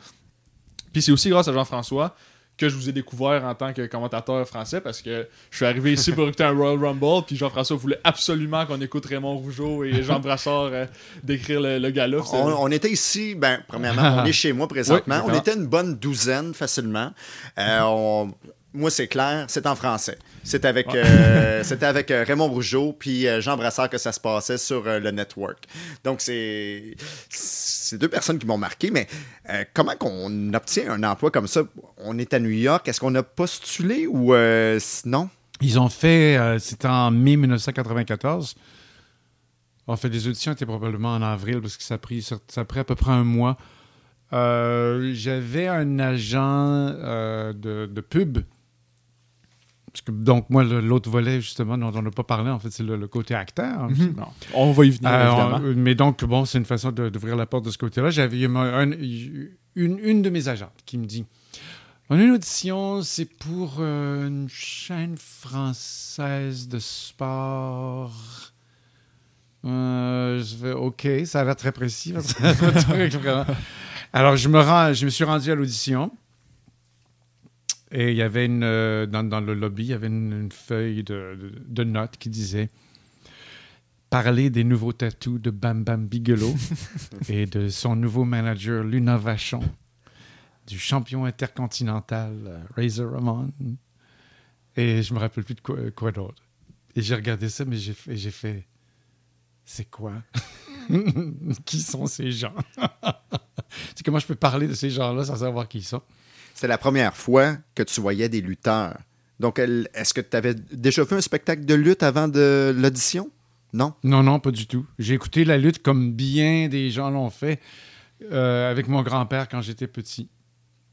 Puis c'est aussi grâce à Jean-François que je vous ai découvert en tant que commentateur français parce que je suis arrivé ici pour écouter un Royal Rumble puis Jean-François voulait absolument qu'on écoute Raymond Rougeau et *laughs* Jean Brassard euh, décrire le, le gala. On, on était ici, ben, premièrement, on est *laughs* chez moi présentement. Oui, on était une bonne douzaine facilement. Euh, on- moi, c'est clair, c'est en français. C'est avec, euh, *laughs* c'était avec euh, Raymond Rougeau puis euh, Jean Brassard que ça se passait sur euh, le network. Donc, c'est, c'est deux personnes qui m'ont marqué, mais euh, comment qu'on obtient un emploi comme ça? On est à New York, est-ce qu'on a postulé ou euh, non? Ils ont fait, c'était en mai 1994. En fait, les auditions étaient probablement en avril parce que ça a pris, ça a pris à peu près un mois. Euh, J'avais un agent euh, de, de pub. Parce que, donc, moi, l'autre volet, justement, dont on n'a pas parlé, en fait, c'est le, le côté acteur. hein. Mhm. On va y venir, Euh, évidemment. on- mais donc, bon, c'est une façon d'ouvrir la porte de ce côté-là. J'avais un- une, une de mes agentes qui me dit On a une audition, c'est pour euh, une chaîne française de sport. Euh, je fais OK, ça a l'air très précis. parce que vraiment- Alors, je me, rends, je me suis rendu à l'audition. Et il y avait une, euh, dans, dans le lobby, il y avait une, une feuille de, de- de notes qui disait parler des nouveaux tatous de Bam Bam Bigelow *laughs* et de son nouveau manager Luna Vachon, du champion intercontinental euh, Razor Ramon. Et je me rappelle plus de quoi, quoi d'autre. Et j'ai regardé ça, mais j'ai fait, j'ai fait c'est quoi? *laughs* Qui sont ces gens *laughs* C'est comment je peux parler de ces gens-là sans savoir qui ils sont C'était la première fois que tu voyais des lutteurs. Donc, est-ce que tu avais déjà fait un spectacle de lutte avant de l'audition? Non? Non, non, pas du tout. J'ai écouté la lutte comme bien des gens l'ont fait euh, avec mon grand-père quand j'étais petit.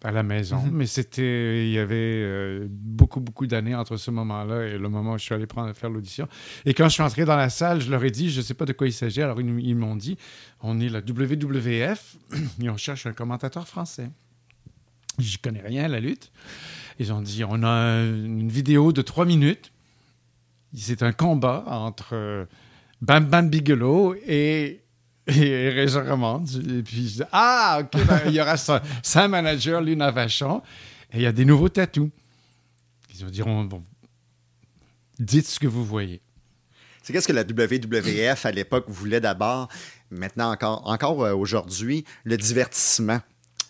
à la maison. Mhm. Mais c'était, il y avait euh, beaucoup, beaucoup d'années entre ce moment-là et le moment où je suis allé prendre, faire l'audition. Et quand je suis entré dans la salle, je leur ai dit, je ne sais pas de quoi il s'agit. Alors ils, ils m'ont dit, on est la WWF *clears throat* et on cherche un commentateur français. Je connais rien à la lutte. Ils ont dit, on a un- une vidéo de trois minutes. C'est un combat entre euh, Bam Bam Bigelow et *laughs* et Régent. Et puis, ah, OK, ben, il y aura *laughs* sa, manager, Luna Vachon, et il y a des nouveaux tatous. Ils vont dire, on- bon, dites ce que vous voyez. C'est qu'est-ce que la WWF à l'époque voulait d'abord, maintenant encore, encore euh, aujourd'hui, le divertissement?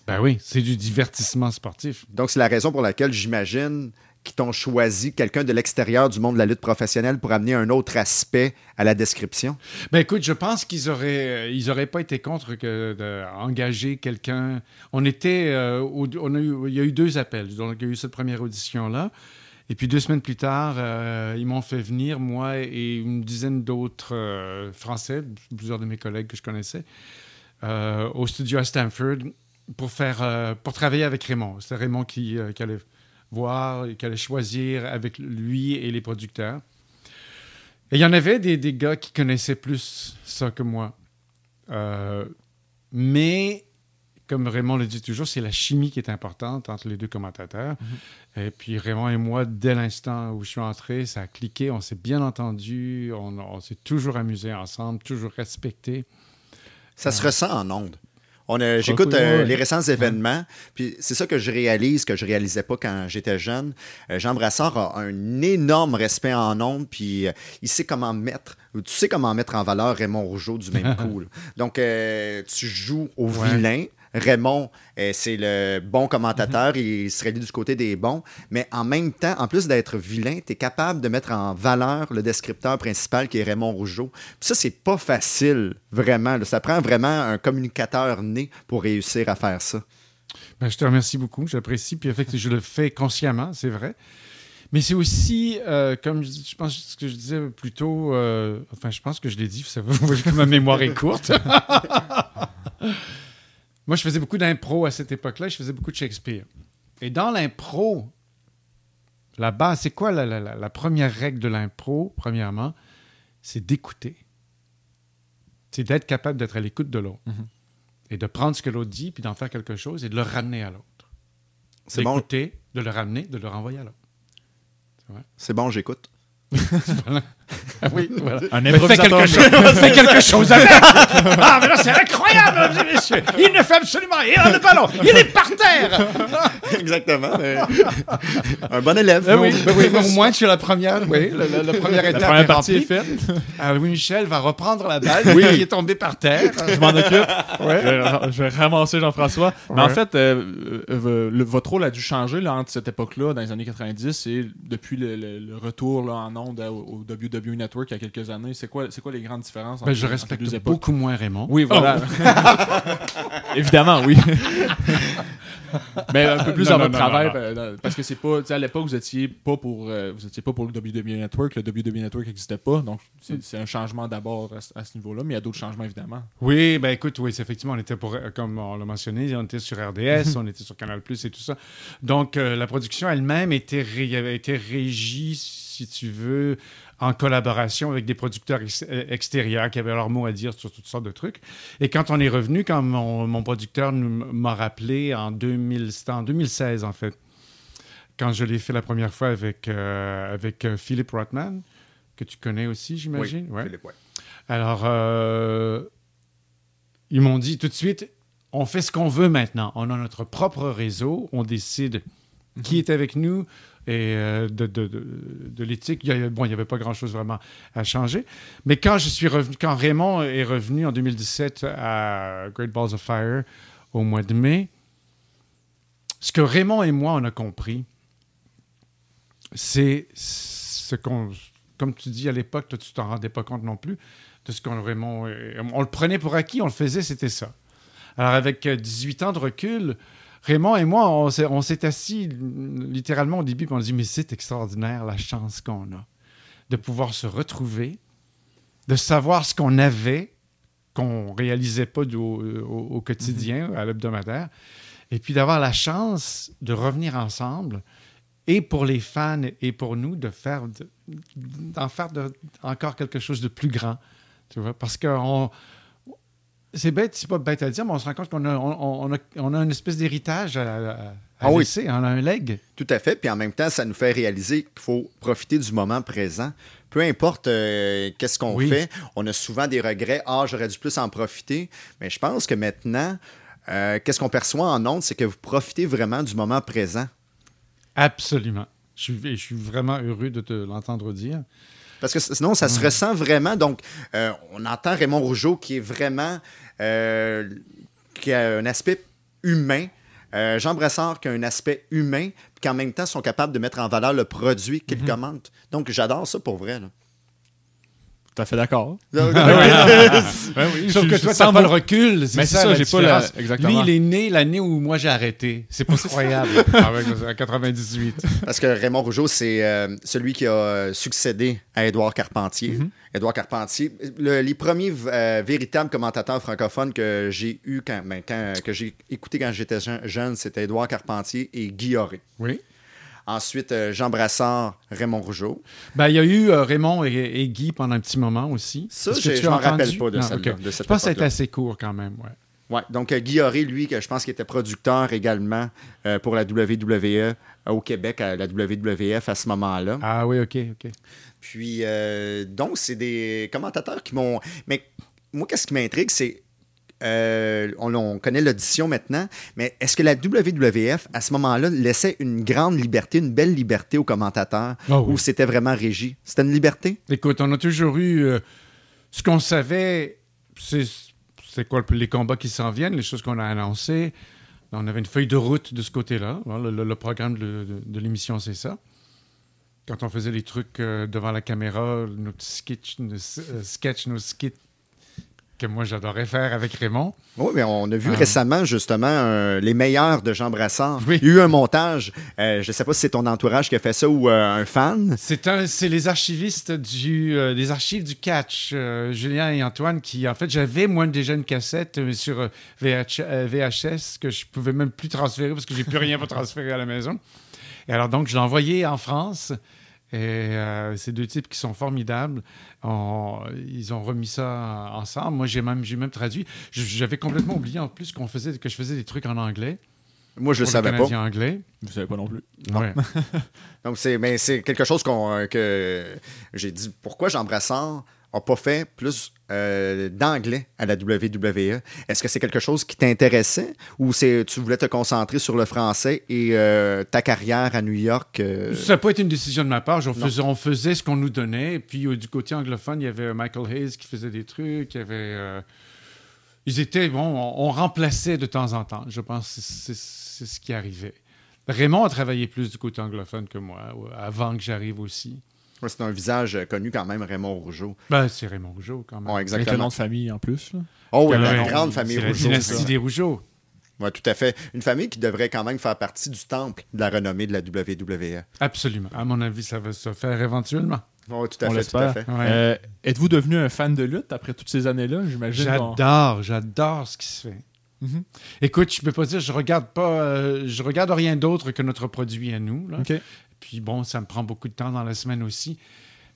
Ben oui, c'est du divertissement sportif. Donc, c'est la raison pour laquelle j'imagine qu'ils t'ont choisi quelqu'un de l'extérieur du monde de la lutte professionnelle pour amener un autre aspect à la description. Ben écoute, je pense qu'ils auraient, euh, ils auraient pas été contre que d'engager quelqu'un. On était, euh, au- on a eu, il y a eu deux appels. Donc il y a eu cette première audition là, et puis deux semaines plus tard, euh, ils m'ont fait venir moi et une dizaine d'autres euh, Français, plusieurs de mes collègues que je connaissais, euh, au studio à Stanford pour faire, euh, pour travailler avec Raymond. C'était Raymond qui, euh, qui allait voir, qui allait choisir avec lui et les producteurs. Et il y en avait des, des gars qui connaissaient plus ça que moi. Euh, mais, comme Raymond le dit toujours, c'est la chimie qui est importante entre les deux commentateurs. Et puis Raymond et moi, dès l'instant où je suis entré, ça a cliqué, on s'est bien entendu, on, on s'est toujours amusé ensemble, toujours respecté. Ça se ressent en ondes. J'écoute euh, ouais. les récents événements, puis c'est ça que je réalise, que je réalisais pas quand j'étais jeune. Euh, Jean Brassard a un énorme respect en ondes, puis euh, il sait comment mettre, tu sais comment mettre en valeur Raymond Rougeau du même *laughs* coup. là. Donc, tu joues au Ouais. vilain. Raymond, euh, c'est le bon commentateur, il serait du côté des bons, mais en même temps, en plus d'être vilain, tu es capable de mettre en valeur le descripteur principal qui est Raymond Rougeau. Puis ça, c'est pas facile, vraiment. là. Ça prend vraiment un communicateur né pour réussir à faire ça. Ben, je te remercie beaucoup, j'apprécie. Puis effectivement, je le fais consciemment, c'est vrai. Mais c'est aussi, euh, comme je, je pense ce que je disais plus tôt, euh, enfin, je pense que je l'ai dit, ça *laughs* ma mémoire est courte. *laughs* Moi, je faisais beaucoup d'impro à cette époque-là, je faisais beaucoup de Shakespeare. Et dans l'impro, la base, c'est quoi la, la- la- la première règle de l'impro, premièrement? C'est d'écouter. C'est d'être capable d'être à l'écoute de l'autre. Et de prendre ce que l'autre dit, puis d'en faire quelque chose et de le ramener à l'autre. C'est bon, D'écouter, de le ramener, de le renvoyer à l'autre. c'est bon, j'écoute. *laughs* *laughs* Ah *laughs* oui, voilà. Un Mais fais improvisateur. quelque, chose, fais quelque *laughs* chose avec! *laughs* Ah, mais là, c'est incroyable, mesdames et messieurs! Il ne fait absolument rien, le ballon! Il est par terre! Exactement. mais- un bon élève. Ben oui, ben oui, mais au moins, tu es la première, oui, la, la- la première étape La première est partie est faite. Alors, Louis Michel va reprendre la balle qui est tombée par terre. Je m'en occupe. Je, vais, ra- je vais ramasser Jean-François. Mais en fait, euh, euh, le- votre rôle a dû changer là, entre cette époque-là, dans les années 90, et depuis le, le- le retour là, en ondes au, au WWE Network il y a quelques années. C'est quoi, c'est quoi les grandes différences entre, Ben, je entre les respecte deux époques? beaucoup moins Raymond. Oui, voilà. *laughs* Évidemment, oui. Mais un peu plus Non, dans non, votre non, travail, non, non. euh, parce que c'est pas, tu sais, à l'époque, vous étiez pas pour, euh, vous étiez pas pour le WWE Network. Le WWE Network n'existait pas, donc c'est c'est un changement d'abord à, ce- à ce niveau-là, mais il y a d'autres changements évidemment. Oui, ben écoute, oui, c'est effectivement, on était pour, euh, comme on l'a mentionné, on était sur RDS, *laughs* on était sur Canal Plus et tout ça. Donc, euh, la production elle-même était, ré- été régie, si tu veux, en collaboration avec des producteurs ex- euh, extérieurs qui avaient leur mot à dire sur toutes sortes de trucs. Et quand on est revenu, quand mon, mon producteur nous- m'a rappelé en 2000, c'était en 2016 en fait, quand je l'ai fait la première fois avec, euh, avec euh, Philippe Rothman, que tu connais aussi, j'imagine? Ouais. Philippe, ouais. Alors, euh, ils m'ont dit tout de suite, on fait ce qu'on veut maintenant. On a notre propre réseau, on décide qui est avec nous et euh, de, de, de, de l'éthique. Il n'y avait pas grand-chose vraiment à changer. Mais quand je suis revenu, quand Raymond est revenu en 2017 à Great Balls of Fire au mois de mai, ce que Raymond et moi, on a compris, c'est ce qu'on, comme tu dis à l'époque, toi, tu t'en rendais pas compte non plus de ce qu'on Raymond, on le prenait pour acquis, on le faisait, c'était ça. Alors avec euh, 18 ans de recul, Raymond et moi, on s'est, assis littéralement au début, puis on a dit mais c'est extraordinaire la chance qu'on a de pouvoir se retrouver, de savoir ce qu'on avait, qu'on réalisait pas du- au, quotidien, à l'hebdomadaire, Et puis d'avoir la chance de revenir ensemble, et pour les fans et pour nous, de faire de- d'en faire de- encore quelque chose de plus grand. Tu vois, parce que on- c'est bête, c'est pas bête à dire, mais on se rend compte qu'on a, on, on a, on a une espèce d'héritage à, à- à Ah oui. laisser, on a un leg. Tout à fait. Puis en même temps, ça nous fait réaliser qu'il faut profiter du moment présent. Peu importe euh, qu'est-ce qu'on Oui. fait, on a souvent des regrets. Ah, j'aurais dû plus en profiter. Mais je pense que maintenant, euh, qu'est-ce qu'on perçoit en ondes, c'est que vous profitez vraiment du moment présent. Absolument. Je suis, je suis vraiment heureux de te l'entendre dire. Parce que sinon, ça se ressent vraiment. Donc, euh, on entend Raymond Rougeau qui est vraiment. euh, qui a un aspect humain. Euh, Jean Brassard qui a un aspect humain, puis qu'en même temps sont capables de mettre en valeur le produit qu'ils Mhm. commentent. Donc, j'adore ça pour vrai. là. Tout à fait d'accord. *laughs* *laughs* Sauf que toi, n'as pas le recul. Mais c'est ça, j'ai pas la- exactement. Lui, il est né l'année où moi j'ai arrêté. C'est pas *laughs* croyable. Avec en 98. Parce que Raymond Rougeau, c'est euh, celui qui a euh, succédé à Édouard Carpentier. Mhm. Édouard Carpentier, le- les premiers euh, véritables commentateurs francophones que j'ai eu quand, ben, quand- que j'ai écouté quand j'étais jeune, jeune, c'était Édouard Carpentier et Guy Auré. Oui. Ensuite, euh, Jean Brassard, Raymond Rougeau. Ben, il y a eu euh, Raymond et, et Guy pendant un petit moment aussi. Ça, je as m'en rappelle pas de Non, celle-là, ok. de cette Je pense que époque-là. assez court quand même. Ouais. Ouais, donc euh, Guy Auré, lui, que je pense qu'il était producteur également euh, pour la WWE au Québec, à la WWF à ce moment-là. Ah oui, OK, OK. Puis, euh, donc, c'est des commentateurs qui m'ont. Mais moi, qu'est-ce qui m'intrigue, c'est. Euh, on, on connaît l'audition maintenant, mais est-ce que la WWF, à ce moment-là, laissait une grande liberté, une belle liberté aux commentateurs, oui. ou c'était vraiment régi? C'était une liberté? Écoute, on a toujours eu euh, ce qu'on savait, c'est quoi les combats qui s'en viennent, les choses qu'on a annoncées. On avait une feuille de route de ce côté-là. Bon, Le, le- le programme de, de- de l'émission, c'est ça. Quand on faisait les trucs euh, devant la caméra, nos sketchs, nos, sketchs, nos skits que moi j'adorais faire avec Raymond. Oui, mais on a vu Ah. récemment, justement, euh, les meilleurs de Jean Brassard. Oui. Il y a eu un montage. euh, je ne sais pas si c'est ton entourage qui a fait ça ou euh, un fan. C'est un, c'est les archivistes du, euh, des archives du catch, euh, Julien et Antoine, qui en fait j'avais moi déjà une cassette euh, sur euh, VH, euh, VHS que je pouvais même plus transférer parce que j'ai plus rien pour transférer à la maison. Et alors donc je l'ai envoyé en France. Et euh, ces deux types qui sont formidables, on- ils ont remis ça ensemble. Moi, j'ai même, j'ai même traduit. Je- J'avais complètement oublié en plus qu'on faisait, que je faisais des trucs en anglais. Moi, je ne pour savais le pas. Anglais. Vous savez pas non plus. Ouais. *laughs* Donc, c'est, mais c'est quelque chose qu'on, euh, que j'ai dit. Pourquoi Jean Brassard n'a pas fait plus euh, d'anglais à la WWE? Est-ce que c'est quelque chose qui t'intéressait ou c'est, tu voulais te concentrer sur le français et euh, ta carrière à New York? euh, Ça n'a pas été une décision de ma part. On faisait, on faisait ce qu'on nous donnait. Puis, du côté anglophone, il y avait Michael Hayes qui faisait des trucs. Il y avait. ils étaient. Bon, on, on remplaçait de temps en temps. Je pense que c'est c'est ce qui arrivait. Raymond a travaillé plus du côté anglophone que moi, avant que j'arrive aussi. Ouais, c'est un visage euh, connu quand même, Raymond Rougeau. Ben, c'est Raymond Rougeau, quand même. Ouais, Avec le exactement. nom de famille en plus. là. Oh, oui, Ouais, la grande famille C'est la Rougeau. dynastie ça. des Rougeaux. Ouais, tout à fait. Une famille qui devrait quand même faire partie du temple de la renommée de la WWE. Absolument. À mon avis, ça va se faire éventuellement. Oui, tout à On fait, tout l'espère. à fait. Ouais. Euh, Êtes-vous devenu un fan de lutte après toutes ces années-là? J'imagine? J'adore, j'adore ce qui se fait. Mhm. Écoute, je peux pas dire, je regarde pas, euh, je regarde rien d'autre que notre produit à nous. là. OK. Puis bon, ça me prend beaucoup de temps dans la semaine aussi.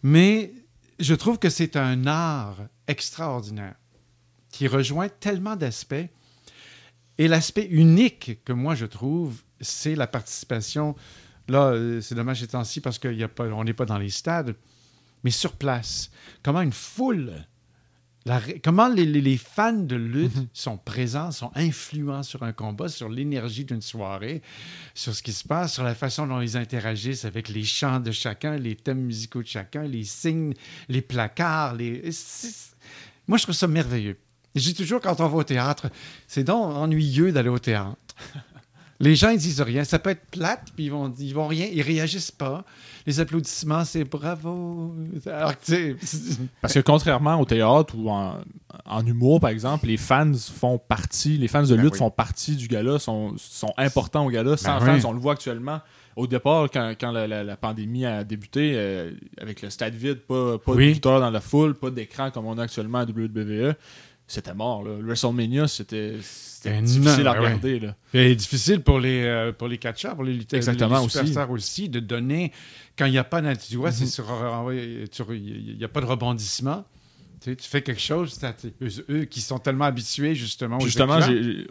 Mais je trouve que c'est un art extraordinaire qui rejoint tellement d'aspects. Et l'aspect unique que moi je trouve, c'est la participation. Là, euh, c'est dommage ces temps-ci parce qu'on n'est pas dans les stades, mais sur place. Comment une foule, la comment les, les- les fans de lutte sont présents, sont influents sur un combat, sur l'énergie d'une soirée, sur ce qui se passe, sur la façon dont ils interagissent avec les chants de chacun, les thèmes musicaux de chacun, les signes, les placards. Les... Moi, je trouve ça merveilleux. Je dis toujours quand on va au théâtre, c'est donc ennuyeux d'aller au théâtre. Les gens, ils disent rien. Ça peut être plate, puis ils vont, ils vont rien, ils réagissent pas. Les applaudissements, c'est bravo. Alors *laughs* Parce que contrairement au théâtre ou en, en humour, par exemple, les fans font partie, les fans de Ben lutte oui. font partie du gala, sont, sont importants au gala. Sans Ben oui. on le voit actuellement. Au départ, quand, quand la, la- la pandémie a débuté, euh, avec le stade vide, pas, pas Oui. de lutteurs dans la foule, pas d'écran comme on a actuellement à WWE, c'était mort. Là. Le WrestleMania, c'était Ben difficile non, à ouais, ouais. regarder. Là. C'est difficile pour les, euh, pour les catcheurs, pour les lutteurs, Exactement, les aussi. superstars aussi. de donner, quand il n'y a pas tu vois, ouais, sur- il n'y a pas de rebondissement. Tu, sais, tu fais quelque chose, eux, eux qui sont tellement habitués justement aux justement,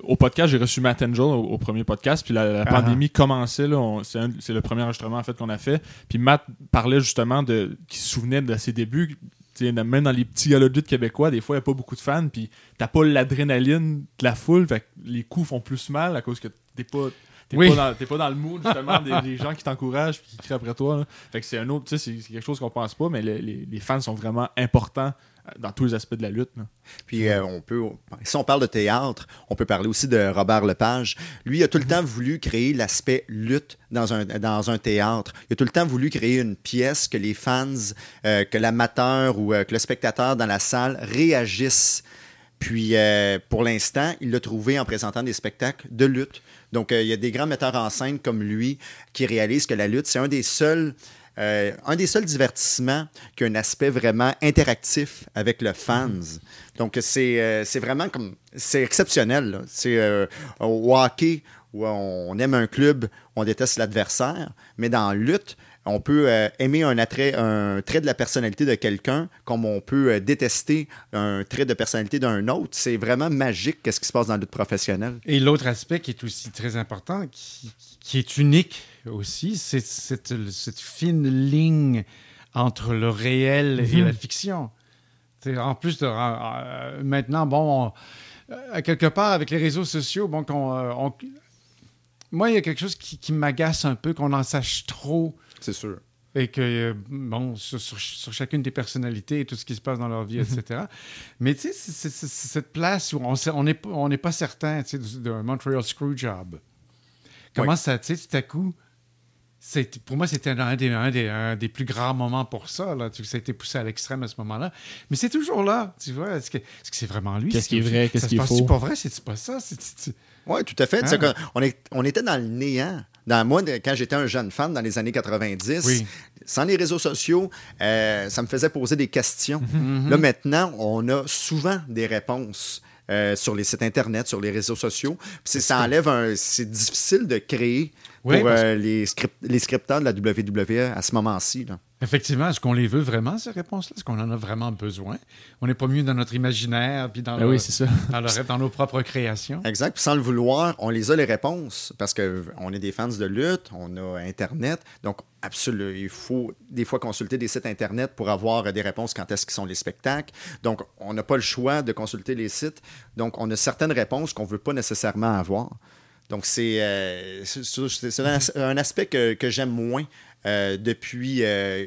au podcast, j'ai reçu Matt Angel au, au premier podcast, puis la, la Ah pandémie commençait. là, on- C'est le premier enregistrement en fait qu'on a fait. Puis Matt parlait justement de qu'il se souvenait de ses débuts. Même dans les petits lutte québécois, des fois, il n'y a pas beaucoup de fans, puis t'as pas l'adrénaline de la foule, fait que les coups font plus mal à cause que t'es pas. T'es Oui. pas, dans- t'es pas dans le mood, justement, des, des gens qui t'encouragent puis qui crient après toi. là. Fait que c'est un autre, tu sais, c'est quelque chose qu'on pense pas, mais le- les, les fans sont vraiment importants dans tous les aspects de la lutte. là. Puis euh, on peut, si on parle de théâtre, on peut parler aussi de Robert Lepage. Lui a tout le temps voulu créer l'aspect lutte dans un, dans un théâtre. Il a tout le temps voulu créer une pièce que les fans, euh, que l'amateur ou euh, que le spectateur dans la salle réagissent. Puis pour l'instant, il l'a trouvé en présentant des spectacles de lutte. Donc il y a des grands metteurs en scène comme lui qui réalisent que la lutte, c'est un des seuls euh, un des seuls divertissements qui a un aspect vraiment interactif avec le fans. Donc, c'est euh, vraiment comme. C'est exceptionnel. C'est euh, au hockey où on aime un club, on déteste l'adversaire, mais dans la lutte, on peut aimer un, attrait, un trait de la personnalité de quelqu'un comme on peut détester un trait de personnalité d'un autre. C'est vraiment magique qu'est-ce qui se passe dans la lutte professionnelle. Et l'autre aspect qui est aussi très important, qui, qui est unique aussi, c'est cette, cette fine ligne entre le réel et la fiction. C'est en plus de euh, maintenant, bon, on- euh, quelque part avec les réseaux sociaux, bon, euh, on- moi, il y a quelque chose qui, qui m'agace un peu, qu'on en sache trop C'est sûr. et que, euh, bon, sur, sur- sur chacune des personnalités et tout ce qui se passe dans leur vie, etc. Mais tu sais, c'est- cette place où on on n'est pas- on n'est pas certain, tu sais, de- d'un Montreal Screwjob. Comment ça, tu sais, tout à coup, pour moi, c'était un des, un des, un des plus grands moments pour ça. Là. Ça a été poussé à l'extrême à ce moment-là. Mais c'est toujours là, tu vois. Est-ce que c'est vraiment lui? Qu'est-ce qui est C'est- vrai, qu'est-ce qui est faux? pas vrai? C'est-tu pas ça? C'est- c'est- c'est- Oui, tout à fait. Quand on, est, on était dans le néant. Dans, moi, quand j'étais un jeune fan dans les années 90, Oui. sans les réseaux sociaux, euh, ça me faisait poser des questions. Mhm. Là, maintenant, on a souvent des réponses. euh, sur les sites internet, sur les réseaux sociaux. Puis c'est- ça enlève un. C'est difficile de créer Oui, pour euh, les, script- les scripteurs de la WWE à ce moment-ci. Effectivement, est-ce qu'on les veut vraiment, ces réponses-là? Est-ce qu'on en a vraiment besoin? On n'est pas mieux dans notre imaginaire, puis dans, Ben le- oui, c'est ça. *laughs* dans, le- dans nos propres créations. Exact. Puis sans le vouloir, on les a les réponses parce qu'on est des fans de lutte, on a Internet. Donc, absolument, il faut des fois consulter des sites Internet pour avoir des réponses quand est-ce qu'ils sont les spectacles. Donc, on n'a pas le choix de consulter les sites. Donc, on a certaines réponses qu'on ne veut pas nécessairement avoir. Donc, c'est euh, un, un aspect que, que j'aime moins euh, depuis euh,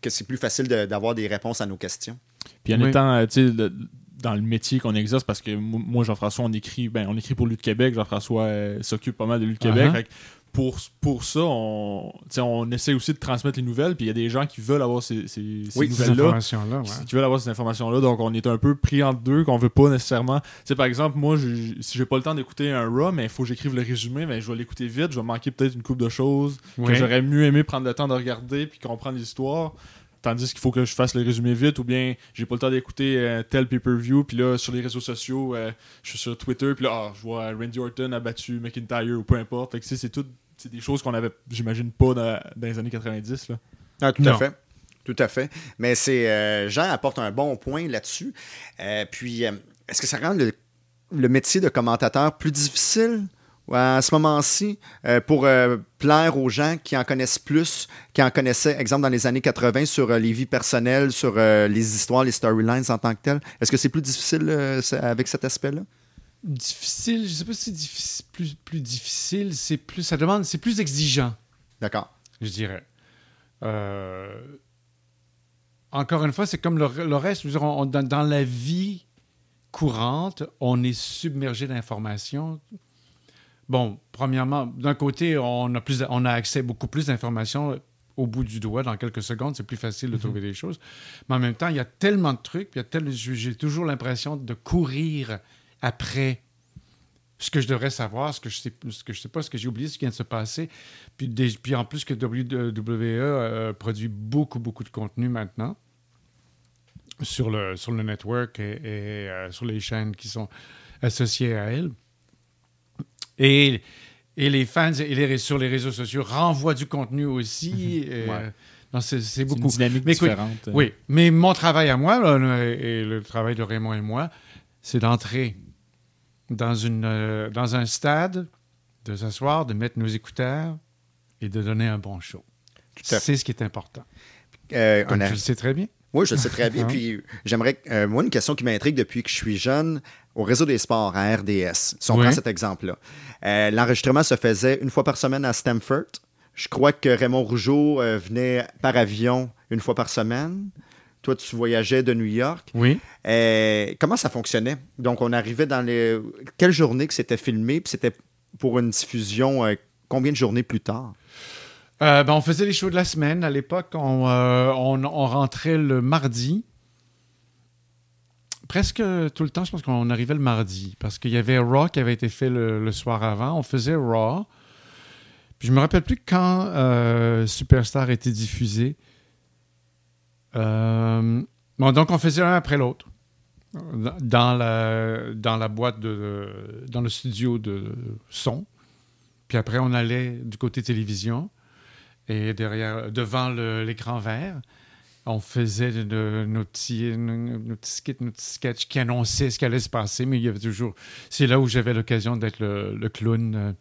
que c'est plus facile de- d'avoir des réponses à nos questions. Puis en Oui. étant, euh, tu sais, dans le métier qu'on exerce, parce que mo- moi, Jean-François, on écrit, ben, on écrit pour Lutte Québec. Jean-François euh, s'occupe pas mal de Lutte Québec. Uh-huh. Fait que pour, pour ça, on, on essaie aussi de transmettre les nouvelles. Puis il y a des gens qui veulent avoir ces, ces, ces Oui, Ces nouvelles-là. ouais. qui veulent avoir ces informations-là. Donc, on est un peu pris entre deux, qu'on veut pas nécessairement. Par exemple, moi, je- si j'ai pas le temps d'écouter un Raw, mais il faut que j'écrive le résumé, mais je vais l'écouter vite, je vais manquer peut-être une coupe de choses que j'aurais mieux aimé prendre le temps de regarder puis comprendre l'histoire. Tandis qu'il faut que je fasse le résumé vite, ou bien j'ai pas le temps d'écouter euh, tel pay-per-view, puis là, sur les réseaux sociaux, euh, je suis sur Twitter, puis là, ah, je vois Randy Orton a battu McIntyre, ou peu importe. Fait que, c'est tout. C'est des choses qu'on avait, j'imagine, pas dans, dans les années 90. Là. Ah, tout Non. à fait. Tout à fait. Mais c'est euh, Jean apporte un bon point là-dessus. Euh, puis, euh, est-ce que ça rend le, le métier de commentateur plus difficile à ce moment-ci euh, pour euh, plaire aux gens qui en connaissent plus, qui en connaissaient, exemple, dans les années 80 sur euh, les vies personnelles, sur euh, les histoires, les storylines en tant que telles? Est-ce que c'est plus difficile euh, avec cet aspect-là? Difficile, je sais pas si c'est difficile- plus, plus difficile, c'est plus, ça demande, c'est plus exigeant. D'accord. je dirais. Euh, encore une fois, c'est comme le, le reste. dire, on- dans, dans la vie courante, on est submergé d'informations. Bon, premièrement, d'un côté, on a, plus, on a accès à beaucoup plus d'informations au bout du doigt. Dans quelques secondes, c'est plus facile de trouver des choses. Mais en même temps, il y a tellement de trucs, puis il y a tel- j'ai toujours l'impression de courir après ce que je devrais savoir, ce que je sais, ce que je sais pas, ce que j'ai oublié, ce qui vient de se passer. Puis, des- puis en plus que WWE euh, produit beaucoup, beaucoup de contenu maintenant. sur le, sur le network et, et, euh, sur les chaînes qui sont associées à elle. Et, et les fans et les, sur les réseaux sociaux renvoient du contenu aussi. et, Ouais. euh, non, c'est C'est une beaucoup. dynamique Mais différente. Oui, mais mon travail à moi, là, et le travail de Raymond et moi, c'est d'entrer dans, une, euh, dans un stade, de s'asseoir, de mettre nos écouteurs et de donner un bon show. C'est ce qui est important. Euh, Comme tu le sais très bien. Oui, je le sais très bien. Hein? *laughs* Puis j'aimerais. euh, moi, une question qui m'intrigue depuis que je suis jeune, au réseau des sports, à RDS, si on Oui. prend cet exemple-là, euh, l'enregistrement se faisait une fois par semaine à Stamford. Je crois que Raymond Rougeau euh, venait par avion une fois par semaine. Toi, tu voyageais de New York. Oui. Euh, comment ça fonctionnait? Donc, on arrivait dans les. Quelle journée que c'était filmé? Puis c'était pour une diffusion euh, combien de journées plus tard? Euh, ben, on faisait les shows de la semaine. À l'époque, on, on- on rentrait le mardi. Presque tout le temps, je pense qu'on arrivait le mardi. Parce qu'il y avait Raw qui avait été fait le, le soir avant. On faisait Raw. Puis je me rappelle plus quand euh, Superstar était diffusé. Euh, bon, donc, on faisait un après l'autre. Dans la, dans la boîte de. dans le studio de son. Puis après, on allait du côté télévision. Et derrière, devant l'écran vert, on faisait de- de- nos, petits, nos, nos petits skits, nos petits sketchs qui annonçaient ce qui allait se passer, mais il y avait toujours. C'est là où j'avais l'occasion d'être le, le clown, euh,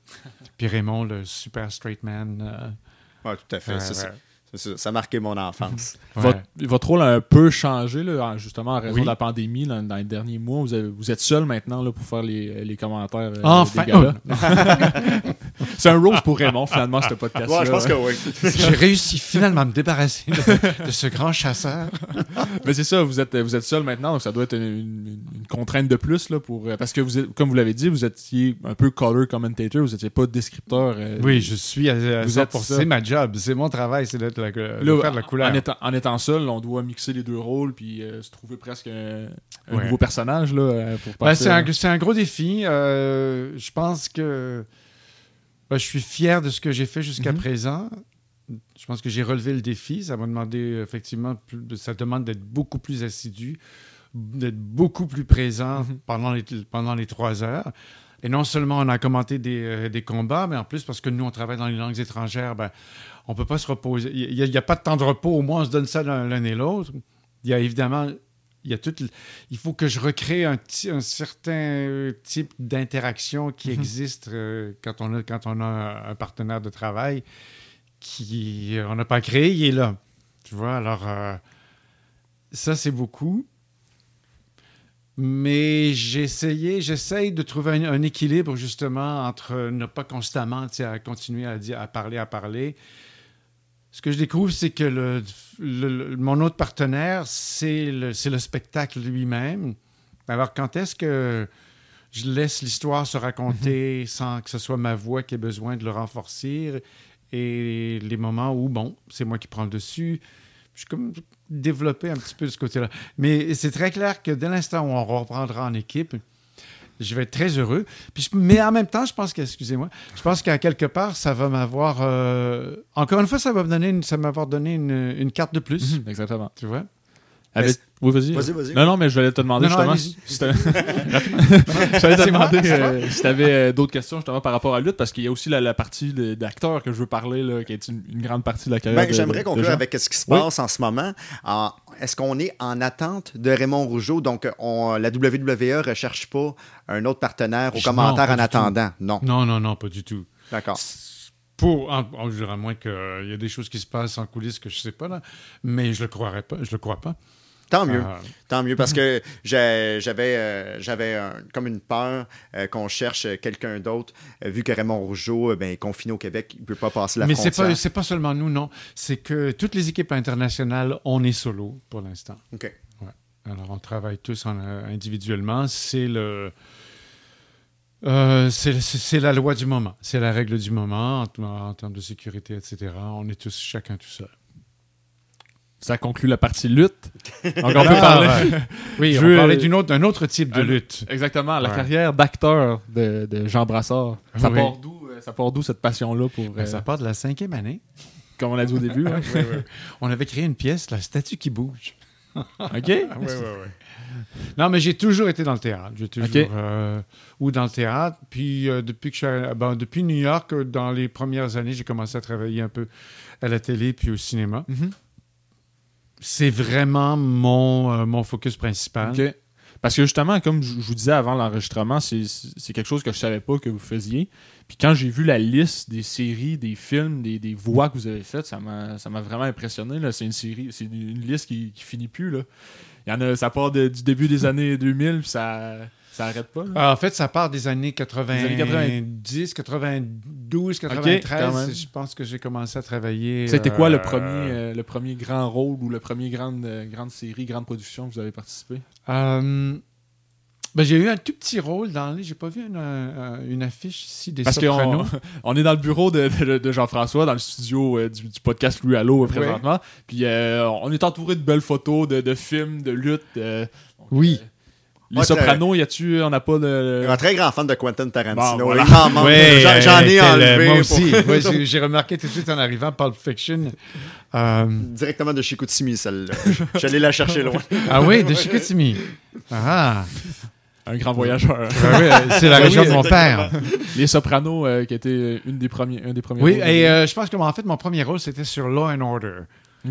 puis Raymond, le super straight man. euh, Oui, tout à fait. ouais, ça, ça, marqué mon enfance. *laughs* Ouais. Votre, votre rôle a un peu changé, là, en- justement, en raison Oui. de la pandémie, là, dans les derniers mois. Vous, avez- vous êtes seul maintenant là, pour faire les, les commentaires. euh, Enfin, galas. *laughs* C'est un rose pour Raymond, finalement, ce podcast. Ouais, je pense que oui. *laughs* J'ai réussi finalement à me débarrasser de, de ce grand chasseur. Mais c'est ça, vous êtes, vous êtes seul maintenant, donc ça doit être une, une- une contrainte de plus. Là, pour, euh, parce que, vous êtes- comme vous l'avez dit, vous étiez un peu color commentator, vous n'étiez pas descripteur. euh, Oui, je suis à, à Vous 100%. êtes ça. C'est ma job, c'est mon travail, c'est d'être la, Là, faire de la couleur. En étant, en étant seul, on doit mixer les deux rôles puis euh, se trouver presque un, un Ouais. nouveau personnage là, euh, pour Ben, c'est, un, c'est un gros défi. Euh, je pense que ben, je suis fier de ce que j'ai fait jusqu'à Mhm. présent. Je pense que j'ai relevé le défi. Ça m'a demandé effectivement, plus- ça demande d'être beaucoup plus assidu, d'être beaucoup plus présent Mhm. pendant, les, pendant les trois heures. Et non seulement on a commenté des, euh, des combats, mais en plus, parce que nous, on travaille dans les langues étrangères, ben, on ne peut pas se reposer. Il n'y a, pas de temps de repos. Au moins, on se donne ça l'un, et l'autre. Il y a évidemment il y a tout, il faut que je recrée un, un certain euh, type d'interaction qui existe euh, quand on a quand on a un, partenaire de travail qui on n'a pas créé, il est là. Tu vois, alors euh, ça c'est beaucoup. Mais j'ai essayé, j'essaye de trouver un, un équilibre justement entre ne pas constamment à continuer à, dire, à parler, à parler. Ce que je découvre, c'est que le, le- le- mon autre partenaire, c'est le, spectacle lui-même. Alors, quand est-ce que je laisse l'histoire se raconter sans que ce soit ma voix qui ait besoin de le renforcer? Et les moments où, bon, c'est moi qui prends le dessus. Je suis comme développé un petit peu de ce côté-là. Mais c'est très clair que dès l'instant où on reprendra en équipe, je vais être très heureux. Puis je- mais en même temps, je pense que, excusez-moi, je pense qu'à quelque part, ça va m'avoir. euh, encore une fois, ça va me donner une, ça va m'avoir donné une, une carte de plus. *laughs* Exactement. Tu vois? Avec- Oui, vas-y. Vas-y, vas-y. Non, non, mais je voulais te demander Non, justement si *laughs* *laughs* je voulais te demander euh, si tu avais d'autres questions justement par rapport à la lutte, parce qu'il y a aussi la, la partie d'acteur que je veux parler, là, qui est une, une grande partie de la carrière. Ben, J'aimerais conclure avec ce qui se Oui. passe en ce moment. En- Est-ce qu'on est en attente de Raymond Rougeau? Donc, on- la WWE ne recherche pas un autre partenaire au Non, commentaire pas en tout. attendant. Non. Non, non, non, pas du tout. D'accord. Pour, en, en- je dirais, à moins qu'il y a des choses qui se passent en coulisses que je ne sais pas, là, mais je le croirais pas. Je le crois pas. Tant mieux. Ah, Tant mieux, parce *laughs* que j'avais euh, j'avais un- comme une peur euh, qu'on cherche quelqu'un d'autre, euh, vu que Raymond Rougeau euh, ben, est confiné au Québec, il ne peut pas passer la mais frontière. pas, c'est pas seulement nous, non. C'est que toutes les équipes internationales, on est solo pour l'instant. OK. Alors, on travaille tous en- individuellement. C'est le. euh, c'est la loi du moment. C'est la règle du moment en, en termes de sécurité, etc. On est tous chacun tout seul. Ça conclut la partie lutte. Donc, on *laughs* peut Ah, parler. *laughs* Oui, Je on veux- parlait d'une autre- d'un autre type de lutte. Exactement, la Ouais. carrière d'acteur de, de Jean Brassard. Ça Oui. part d'où euh, ça part d'où cette passion-là pour. Ben, euh, ça part de la cinquième année. Comme on l'a dit au début. *laughs* hein? On avait créé une pièce, la statue qui bouge. OK? Ah, ouais, ouais, ouais. Non, mais j'ai toujours été dans le théâtre. J'ai toujours. Euh, ou dans le théâtre. Puis euh, depuis que je ben, depuis New York, euh, dans les premières années, j'ai commencé à travailler un peu à la télé puis au cinéma. Mhm. C'est vraiment mon, euh, mon focus principal. Parce que justement, comme je vous disais avant l'enregistrement, c'est quelque chose que je savais pas que vous faisiez. Puis quand j'ai vu la liste des séries, des films, des, des voix que vous avez faites, ça m'a vraiment impressionné. C'est une série, c'est une liste qui, qui finit plus. Là. Il y en a, ça part de- du début des années 2000, puis ça ça arrête pas. là? Ah, en fait, ça part des années 90, Des années 92, 93. quand même. je pense que j'ai commencé à travailler. C'était quoi le euh, premier, euh, le premier grand rôle ou le premier grande, euh, grande série, grande production que vous avez participé? Euh, ben, j'ai eu un tout petit rôle dans les. J'ai pas vu une, une affiche ici des Parce qu'on *laughs* on est dans le bureau de, de- de Jean-François, dans le studio euh, du, du podcast Louis Allo présentement. Puis euh, on est entouré de belles photos, de, de films, de luttes. euh, donc, Oui. Euh, les Moi, Sopranos, y a-tu, on n'a pas de. Un très grand fan de Quentin Tarantino. Bon, voilà. Manque. J'en- ai euh, enlevé. Moi pour- aussi. *laughs* J'ai- j'ai remarqué tout de suite en arrivant Pulp Fiction. Euh, Directement de Chicoutimi, celle-là. J'allais la chercher loin. ah oui, de Chicoutimi. Ah, Un grand voyageur. Oui, c'est la Ben région oui, de mon père. les Sopranos, euh, qui était une des premiers, un des premiers. Oui, rôles. et euh, je pense que en fait, mon premier rôle, c'était sur Law and Order,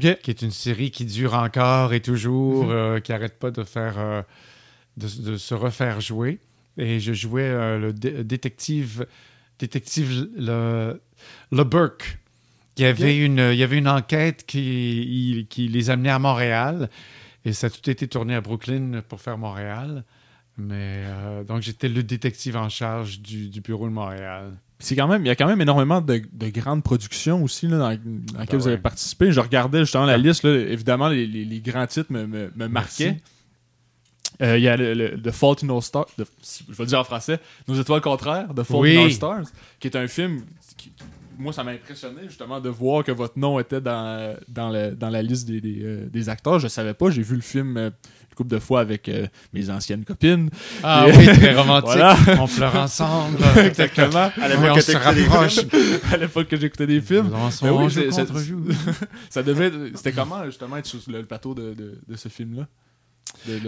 qui est une série qui dure encore et toujours, euh, qui n'arrête pas de faire, euh, de, de se refaire jouer. Et je jouais euh, le dé- détective, détective le, le Burke. Il y, avait une, il y avait une enquête qui, qui les amenait à Montréal. Et ça a tout été tourné à Brooklyn pour faire Montréal. Mais euh, donc, j'étais le détective en charge du, du bureau de Montréal. C'est quand même, il y a quand même énormément de, de grandes productions aussi là, dans, dans lesquelles vous avez participé. Je regardais justement la liste, là, évidemment, les, les- les grands titres me, me, me marquaient. Euh, Il y a le, le- The Fault in Our Stars, The- je vais le dire en français, Nos étoiles contraires, The Fault Oui. in Our Stars, qui est un film qui, moi, ça m'a impressionné justement de voir que votre nom était dans, dans, le- dans la liste des, des, euh, des acteurs. Je savais pas, j'ai vu le film euh, une couple de fois avec euh, mes anciennes copines. Ah Et- oui, très *laughs* romantique. Voilà. On pleure ensemble. *laughs* Exactement. À l'époque que *laughs* à l'époque que j'écoutais des films. On se Ben oui, joue. Ça devait être- C'était comment justement être sur le, le plateau de, de, de ce film-là?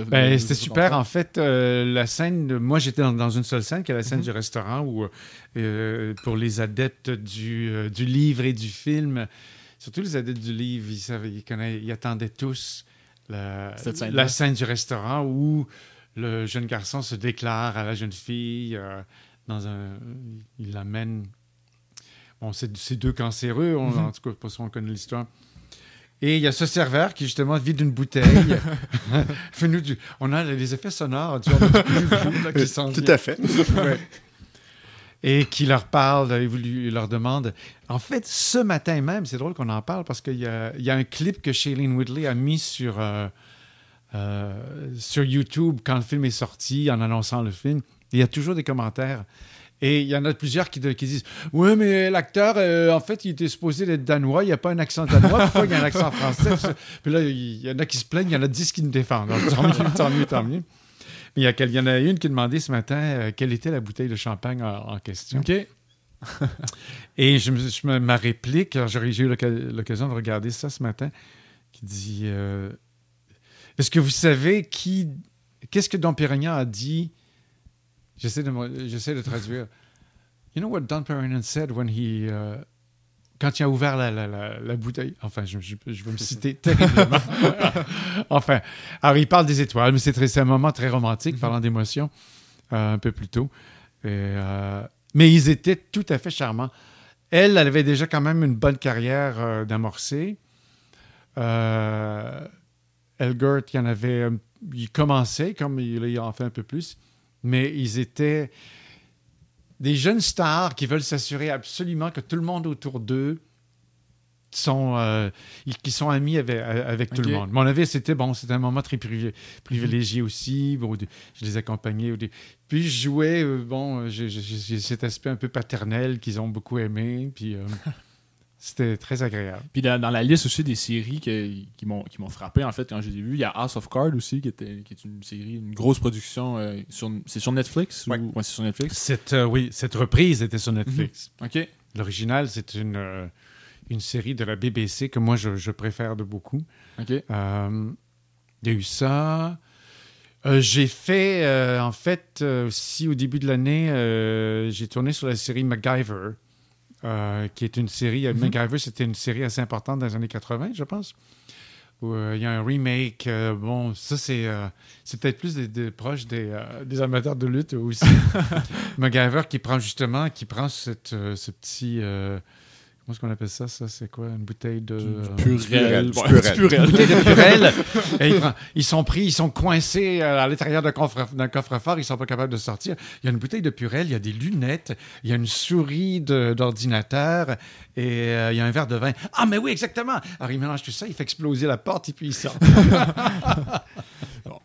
Ben, c'était super. En fait, euh, la scène, de- moi j'étais dans, dans une seule scène, qui est la scène du restaurant, où euh, pour les adeptes du, euh, du livre et du film, surtout les adeptes du livre, ils, savaient, ils, connaissaient- ils attendaient tous la, Cette scène-là. la scène du restaurant où le jeune garçon se déclare à la jeune fille euh, dans un, il l'amène. Bon, c'est deux cancéreux, on- Mhm. en tout cas, pas sûr on connaît l'histoire. Et il y a ce serveur qui, justement, vide une bouteille. *laughs* Fais-nous du... On a les effets sonores du, là, qui s'en Tout vient. à fait. Ouais. Et qui leur parle, et vous lui- leur demande. En fait, ce matin même, c'est drôle qu'on en parle parce qu'il y y a un clip que Shailene Woodley a mis sur, euh, euh, sur YouTube quand le film est sorti, en annonçant le film. Il y a toujours des commentaires. Et il y en a plusieurs qui, qui disent Oui, mais l'acteur, euh, en fait, il était supposé être danois, il n'y a pas un accent danois, *laughs* pourquoi il y a un accent français Puis là, il y en a qui se plaignent, il y en a 10 qui nous défendent. Donc, tant mieux, tant mieux, tant mieux. Mais il y, en a une qui demandait ce matin euh, quelle était la bouteille de champagne en, en question. OK. *laughs* Et je me, je ma réplique, j'ai eu l'occasion de regarder ça ce matin, qui dit euh, Est-ce que vous savez qui. Qu'est-ce que Don Pérignon a dit J'essaie de, me- j'essaie de traduire. You know what Don Pérignon said when he. uh, quand il a ouvert la, la- la- la bouteille, enfin, je, je- je vais me citer *laughs* terriblement. *laughs* enfin, alors il parle des étoiles, mais c'est très- c'est un moment très romantique, parlant d'émotions, euh, un peu plus tôt. Et, euh, mais ils étaient tout à fait charmants. Elle, elle avait déjà quand même une bonne carrière euh, d'amorcer. Euh, Elgert, il y en avait. Il commençait, comme il, il en fait un peu plus, mais ils étaient des jeunes stars qui veulent s'assurer absolument que tout le monde autour d'eux sont, euh, qui sont amis avec, avec tout le monde. Mon avis, c'était bon, c'était un moment très privi- privilégié aussi. Bon, je les accompagnais. Puis je jouais, euh, bon, j'ai cet aspect un peu paternel qu'ils ont beaucoup aimé. Puis euh, *laughs* c'était très agréable. Puis dans, dans la liste aussi des séries que- qui m'ont qui m'ont frappé, en fait, quand je les ai vues, il y a House of Cards aussi, qui, était, qui est une série, une grosse production. euh, sur, c'est sur Netflix? Ouais. Ou, ouais, c'est sur Netflix? Cette, euh, oui, cette reprise était sur Netflix. OK. L'original, c'est une, euh, une série de la BBC que moi, je, je préfère de beaucoup. OK. Il y a eu ça. Euh, j'ai fait, euh, en fait, euh, aussi au début de l'année, j'ai tourné sur la série MacGyver, euh, qui est une série. euh, MacGyver, c'était une série assez importante dans les années 80, je pense. Où, euh, il y a un remake. euh, bon, ça, c'est c'est peut-être plus des, des proches des, des amateurs de lutte aussi. *laughs* MacGyver qui prend justement, qui prend cette, ce petit. Euh, comment est-ce qu'on appelle ça Ça, c'est quoi? Une bouteille de. euh, Purel. du Ouais, purel. du purel. bouteille de Purel. *laughs* Et ils, sont pris, ils sont coincés euh, à l'intérieur d'un coffre- d'un coffre-fort, ils sont pas capables de sortir. Il y a une bouteille de Purel, il y a des lunettes, il y a une souris d'ordinateur et euh, il y a un verre de vin. Ah, mais oui, exactement. Alors il mélange tout ça, il fait exploser la porte et puis il sort. *laughs*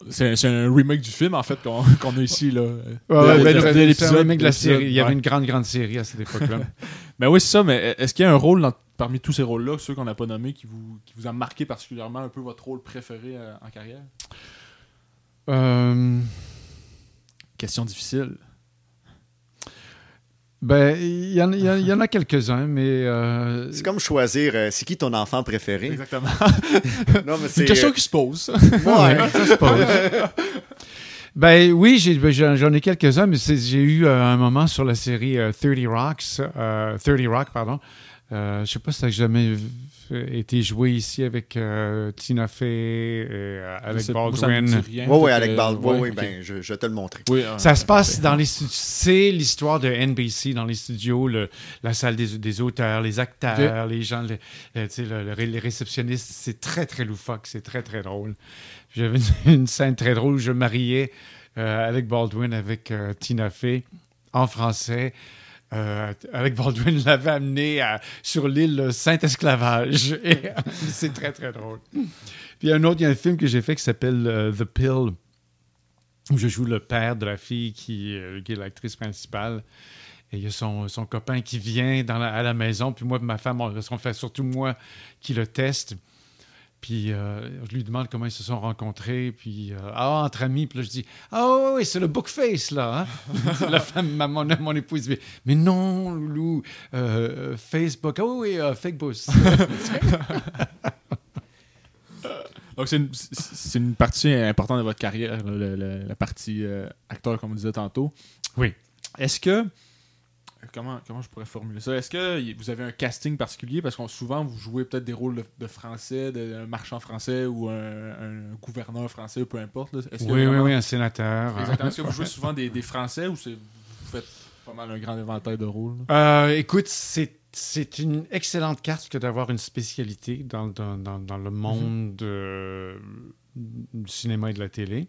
C'est un remake du film, en fait, qu'on a ici. Là, Ouais, ouais, ben, c'est un remake de la série. Il y avait ouais. une grande, grande série à cette époque-là. *laughs* Ben oui, c'est ça, mais est-ce qu'il y a un rôle dans- parmi tous ces rôles-là, ceux qu'on n'a pas nommés, qui vous, qui vous a marqué particulièrement un peu votre rôle préféré euh, en carrière? Euh, Question difficile. ben, il y, en- il y en- il y en a quelques-uns, mais euh, C'est comme choisir, euh, c'est qui ton enfant préféré? Exactement. *laughs* Non, mais C'est c'est. une question qui se pose. Ouais. ça se pose. *laughs* Ben oui, j'ai- ben, j'en ai quelques-uns, mais j'ai eu euh, un moment sur la série euh, 30 Rocks, euh, 30 Rock, pardon. Euh, je sais pas si ça a jamais été joué ici avec euh, Tina Fey et euh, ça me Baldwin. Oui, oui, que- Baldwin. ouais, oui, ben, je, je vais te le montrer. Oui, ah, Ça se passe dans les stu- c'est l'histoire de NBC dans les studios, le- la salle des, des auteurs, les acteurs, les gens, le- le les réceptionnistes. C'est très très loufoque, c'est très très drôle. J'avais *laughs* une, scène très drôle où je mariais euh, avec Baldwin avec euh, Tina Fey en français. Euh, avec Baldwin *laughs* l'avait amené sur l'île Saint-Esclavage. *laughs* C'est très très drôle. Puis il y a un autre, il y a un film que j'ai fait qui s'appelle euh, The Pill où je joue le père de la fille qui, euh, qui est l'actrice principale. Et il y a son, son copain qui vient à la maison, puis moi et ma femme, on, on fait surtout moi qui le teste. Puis euh, je lui demande comment ils se sont rencontrés, puis euh, ah, entre amis, puis là je dis Ah oui, c'est le bookface là. hein? *laughs* la femme, ma- mon, mon épouse dit Mais non, Loulou, euh, Facebook, ah oui, oui, fake boss. *laughs* Donc, c'est une, une partie importante de votre carrière, là, le- la partie acteur, comme on disait tantôt. Oui. Est-ce que. Comment, comment je pourrais formuler ça? Est-ce que vous avez un casting particulier? Parce qu'on souvent, vous jouez peut-être des rôles de, de français, d'un marchand français ou un, un gouverneur français, peu importe. là. Est-ce que oui, oui, vraiment- oui, un sénateur. Exactement. Est-ce que vous jouez souvent des, des français ou c'est- vous faites pas mal un grand éventail de rôles? Euh, écoute, c'est c'est une excellente carte que d'avoir une spécialité dans, dans, dans, dans le monde euh, du cinéma et de la télé.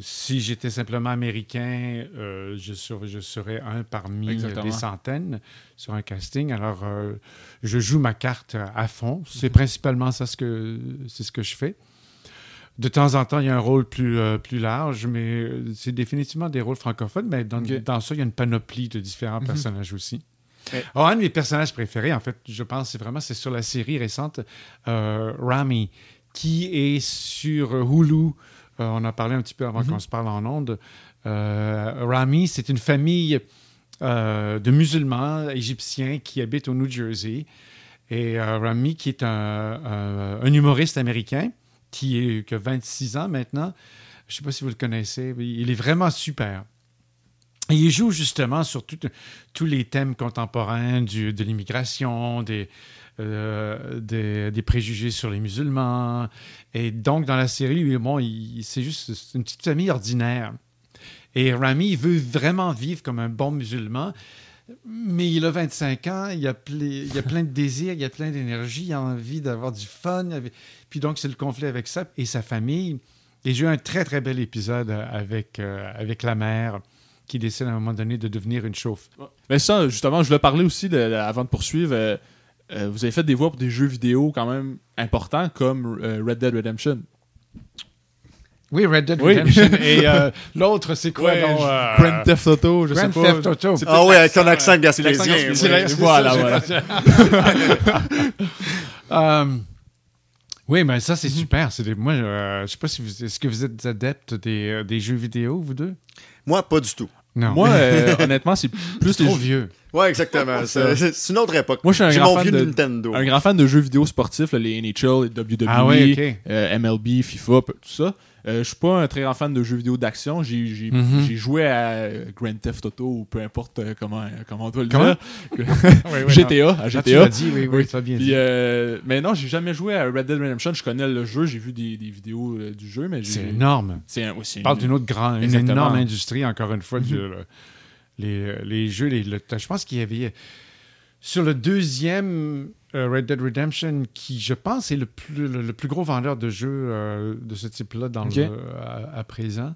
Si j'étais simplement américain, euh, je, serais, je serais un parmi Exactement. des centaines sur un casting. Alors, euh, je joue ma carte à fond. C'est principalement ça ce que, c'est ce que je fais. De temps en temps, il y a un rôle plus, euh, plus large, mais euh, c'est définitivement des rôles francophones. Mais dans, ça, il y a une panoplie de différents Mhm. personnages aussi. Mais- Oh, un de mes personnages préférés, en fait, je pense, c'est vraiment c'est sur la série récente euh, Rami, qui est sur Hulu. Euh, on en parlait un petit peu avant qu'on se parle en ondes. Euh, Rami, c'est une famille euh, de musulmans égyptiens qui habitent au New Jersey. Et Rami, qui est un, un- un humoriste américain, qui, est, qui a 26 ans maintenant. Je ne sais pas si vous le connaissez, il est vraiment super. Et il joue justement sur tout- tous les thèmes contemporains du- de l'immigration, des, euh, des, préjugés sur les musulmans. Et donc, dans la série, bon, c'est juste une petite famille ordinaire. Et Rami, veut vraiment vivre comme un bon musulman, mais il a 25 ans, il a, a plein de désirs, il a plein d'énergie, il a envie d'avoir du fun. Puis donc, c'est le conflit avec ça et sa famille. Et j'ai eu un très, très bel épisode avec, euh, avec la mère qui décide à un moment donné de devenir une chauffe. Mais ça, justement, je voulais parler aussi, avant de poursuivre, euh, euh, vous avez fait des voix pour des jeux vidéo quand même importants comme euh, Red Dead Redemption. Oui, Red Dead Oui. Redemption. *laughs* et euh, l'autre, c'est quoi Ouais, donc, euh, Grand Theft Auto, je Grand sais pas. Theft Auto. Ah oui, avec ton l'accent, accent gaspésien. Voilà, voilà. *laughs* Euh, oui, mais ça, c'est super. C'est des- moi, euh, je sais pas si vous... Est-ce que vous êtes adeptes des, euh, des jeux vidéo, vous deux? Moi, pas du tout. Non. Moi, euh, *laughs* honnêtement, c'est plus les trop jeux- vieux. Ouais, exactement. C'est une autre époque. Moi, je suis un grand mon fan vieux de- Nintendo. Un grand fan de jeux vidéo sportifs, là, les NHL, les WWE, Ah ouais, euh, MLB, FIFA, tout ça. Euh, je suis pas un très grand fan de jeux vidéo d'action. J'ai j'ai- Mhm. j'ai joué à euh, Grand Theft Auto ou peu importe euh, comment, comment on doit le Comment? dire. *laughs* GTA, à Ah, tu GTA. dit, oui, oui, bien Puis, dit. euh, mais non, j'ai jamais joué à Red Dead Redemption. Je connais le jeu, j'ai vu des, des vidéos euh, du jeu, mais j'ai- C'est énorme. C'est un- parle une- d'une autre grande, une énorme industrie, encore une fois, du- le- les, les jeux. Les, le- je pense qu'il y avait. Sur le deuxième euh, Red Dead Redemption, qui, je pense, est le plus, le, le plus gros vendeur de jeux euh, de ce type-là dans Ok. le- à, à présent,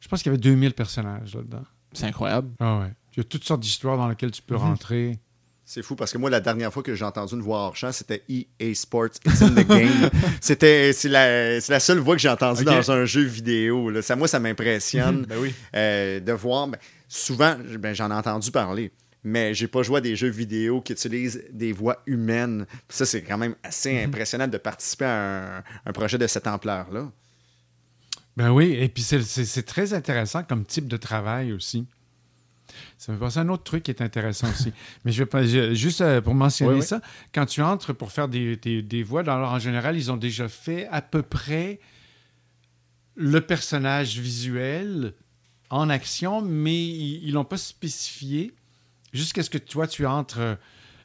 je pense qu'il y avait 2000 personnages là-dedans. C'est incroyable. Ah ouais. Il y a toutes sortes d'histoires dans lesquelles tu peux Mhm. rentrer. C'est fou parce que moi, la dernière fois que j'ai entendu une voix hors champ, c'était EA Sports, It's in the Game. *laughs* C'était, c'est, la, c'est la seule voix que j'ai entendue dans un jeu vidéo. là. Ça, moi, ça m'impressionne Ben oui. euh, de voir. ben, souvent, ben, j'en ai entendu parler, mais j'ai pas joué à des jeux vidéo qui utilisent des voix humaines. Ça, c'est quand même assez impressionnant de participer à un, un projet de cette ampleur-là. Ben oui, et puis c'est- très intéressant comme type de travail aussi. Ça me passe un autre truc qui est intéressant aussi. *laughs* Mais je vais pas, je- juste euh, pour mentionner Oui, oui. ça, quand tu entres pour faire des, des- des voix, alors, en général, ils ont déjà fait à peu près le personnage visuel en action, mais ils ne l'ont pas spécifié jusqu'à ce que toi, tu entres euh,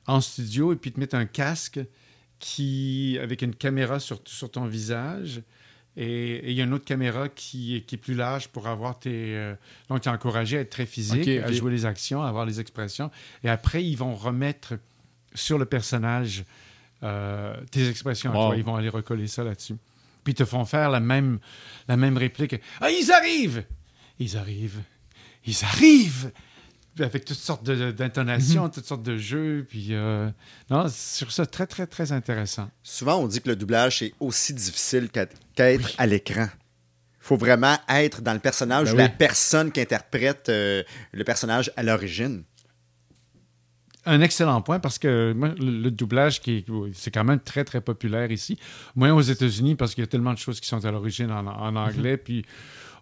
en studio et puis te mettent un casque qui, avec une caméra sur, sur ton visage. Et il y a une autre caméra qui, est- qui est plus large pour avoir tes. euh, donc, tu es encouragé à être très physique, à jouer les actions, à avoir les expressions. Et après, ils vont remettre sur le personnage euh, tes expressions. Wow. toi. Ils vont aller recoller ça là-dessus. Puis ils te font faire la même, la même réplique. Ah, ils arrivent! Ils arrivent! Ils arrivent! Avec toutes sortes de- d'intonations, toutes sortes de jeux. Puis, euh, non, sur ça, très, très, très intéressant. Souvent, on dit que le doublage, c'est aussi difficile qu'à- qu'être à l'écran. Il faut vraiment être dans le personnage, Ben ou la oui. personne qui interprète euh, le personnage à l'origine. Un excellent point parce que moi, le, doublage, qui est- c'est quand même très, très populaire ici. Moins aux États-Unis parce qu'il y a tellement de choses qui sont à l'origine en, en anglais. Puis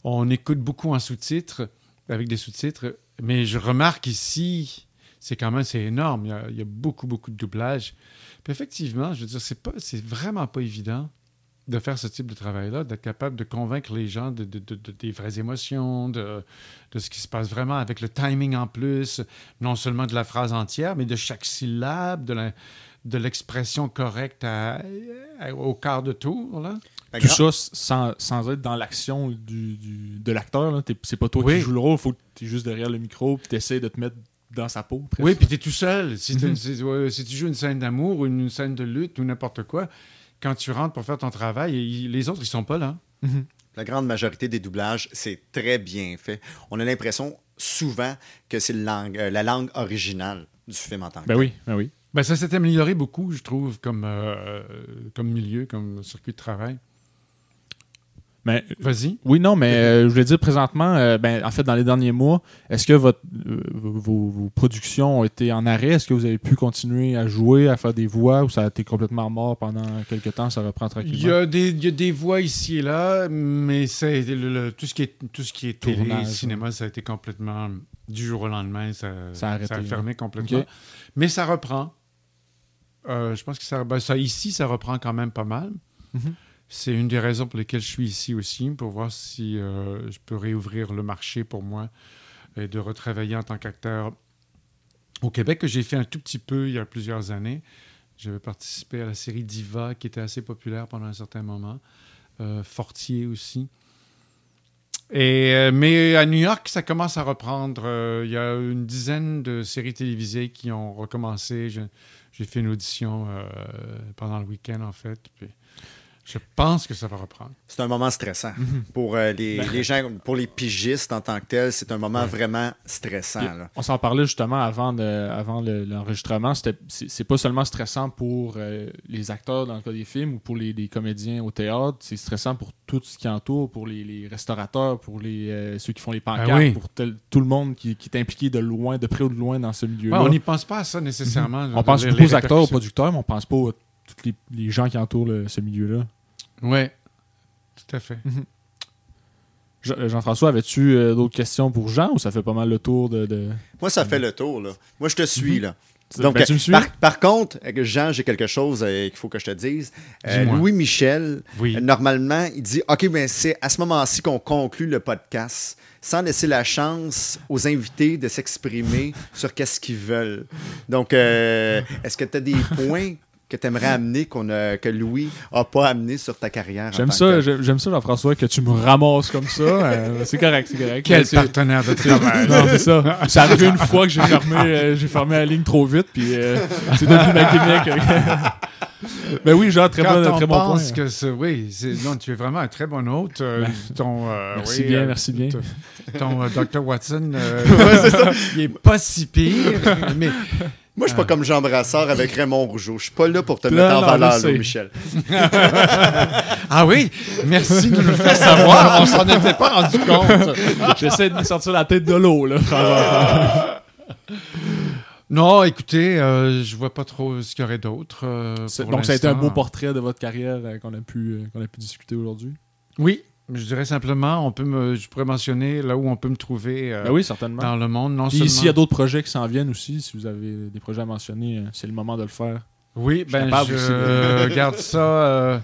on écoute beaucoup en sous-titres, avec des sous-titres. Mais je remarque ici, c'est quand même c'est énorme. Il y, a, beaucoup, beaucoup de doublage. Puis effectivement, je veux dire, c'est pas, c'est vraiment pas évident de faire ce type de travail-là, d'être capable de convaincre les gens de, de- de- de- des vraies émotions, de ce qui se passe vraiment avec le timing en plus, non seulement de la phrase entière, mais de chaque syllabe, de la- de l'expression correcte à- à- au quart de tour. Là? Fait Tout que- ça sans, sans être dans l'action du, du- de l'acteur. là. T'es- C'est pas toi Oui. qui joues le rôle, faut que tu es juste derrière le micro puis tu essaies de te mettre dans sa peau. presque. Oui, puis tu es tout seul. Si, Mhm. une- si- ouais, si tu joues une scène d'amour ou une scène de lutte ou n'importe quoi, quand tu rentres pour faire ton travail, il- les autres, ils sont pas là. La grande majorité des doublages, c'est très bien fait. On a l'impression souvent que c'est euh, la langue originale du film en tant que Ben tel. oui, ben oui. Ben, ça s'est amélioré beaucoup, je trouve, comme, euh, comme milieu, comme circuit de travail. Mais Vas-y. Oui, non, mais euh, je voulais dire présentement, euh, ben, en fait, dans les derniers mois, est-ce que votre, euh, vos, vos productions ont été en arrêt? Est-ce que vous avez pu continuer à jouer, à faire des voix ou ça a été complètement mort pendant quelques temps? Ça reprend Il tranquillement? y, a des, il y a des voix ici et là, mais c'est le- le- tout ce qui est, tout ce qui est télé, Tournage, cinéma, ça a été complètement du jour au lendemain, ça, Ça a arrêté, fermé complètement. Mais ça reprend. Euh, je pense que ça, ben, ça, ici, ça reprend quand même pas mal. Mhm. C'est une des raisons pour lesquelles je suis ici aussi, pour voir si euh, je peux réouvrir le marché pour moi et de retravailler en tant qu'acteur au Québec, que j'ai fait un tout petit peu il y a plusieurs années. J'avais participé à la série Diva, qui était assez populaire pendant un certain moment. Euh, Fortier aussi. Et, mais à New York, ça commence à reprendre. Il y a une dizaine de séries télévisées qui ont recommencé. Je- J'ai fait une audition euh, pendant le week-end, en fait. Puis je pense que ça va reprendre. C'est un moment stressant. Mhm. Pour euh, les, Ben, les gens, pour les pigistes en tant que tel, c'est un moment vraiment stressant. Puis, là. on s'en parlait justement avant, de- avant le- l'enregistrement. C'était- C'est pas seulement stressant pour euh, les acteurs dans le cas des films ou pour les, les comédiens au théâtre. C'est stressant pour tout ce qui entoure, pour les, les restaurateurs, pour les, euh, ceux qui font les pancartes, oui. pour tel- tout le monde qui, qui est impliqué de loin, de près ou de loin dans ce Ouais, milieu-là. on n'y pense pas à ça nécessairement. On pense Les- beaucoup les aux acteurs, aux producteurs, mais on pense pas à tous les, les gens qui entourent le- ce milieu-là. Oui, tout à fait. Jean- euh, Jean-François, avais-tu euh, d'autres questions pour Jean ou ça fait pas mal le tour de. de... Moi, ça fait le tour. Là. Moi, je te suis. là. Donc, ben, tu me suis? Par, par contre, euh, Jean, j'ai quelque chose euh, qu'il faut que je te dise. Euh. Louis Michel, Oui. euh, normalement, il dit OK, ben c'est à ce moment-ci qu'on conclut le podcast sans laisser la chance aux invités de s'exprimer sur qu'est-ce qu'ils veulent. Donc, euh, est-ce que tu as des *laughs* points que tu aimerais amener qu'on a- que Louis n'a pas amené sur ta carrière? J'aime ça, que- j'aime ça, Jean-François, que tu me ramasses comme ça. Euh, c'est correct, c'est correct. Quel partenaire de travail. Non, c'est ça. C'est arrivé une fois que j'ai fermé, euh, j'ai fermé la ligne trop vite, puis euh, c'est devenu ma gimmick. *laughs* ben oui, Jean, très Quand bon, on très bon point. pense que c'est... Oui, c'est- non, tu es vraiment un très bon hôte. euh, ton, euh, Merci oui, bien, euh, merci bien. Ton euh, Dr. Watson, euh, *laughs* il est pas si pire, mais Moi, je suis pas comme Jean Brassard avec Raymond Rougeau. Je suis pas là pour te Non, mettre en non, valeur, Michel. *laughs* Ah oui, merci de nous le faire savoir. On s'en était pas rendu compte. J'essaie de me sortir la tête de l'eau, là. Jean-François. Non, écoutez, euh, je vois pas trop ce qu'il y aurait d'autre. euh, Donc, ça a été un beau portrait de votre carrière euh, qu'on a, pu, euh, qu'on a pu discuter aujourd'hui? Oui, je dirais simplement, on peut me, je pourrais mentionner là où on peut me trouver euh, Ben oui, certainement. dans le monde, non seulement. s'il y a d'autres projets qui s'en viennent aussi, si vous avez des projets à mentionner, euh, c'est le moment de le faire. Oui, ben je aussi de- *laughs* regarde ça. euh,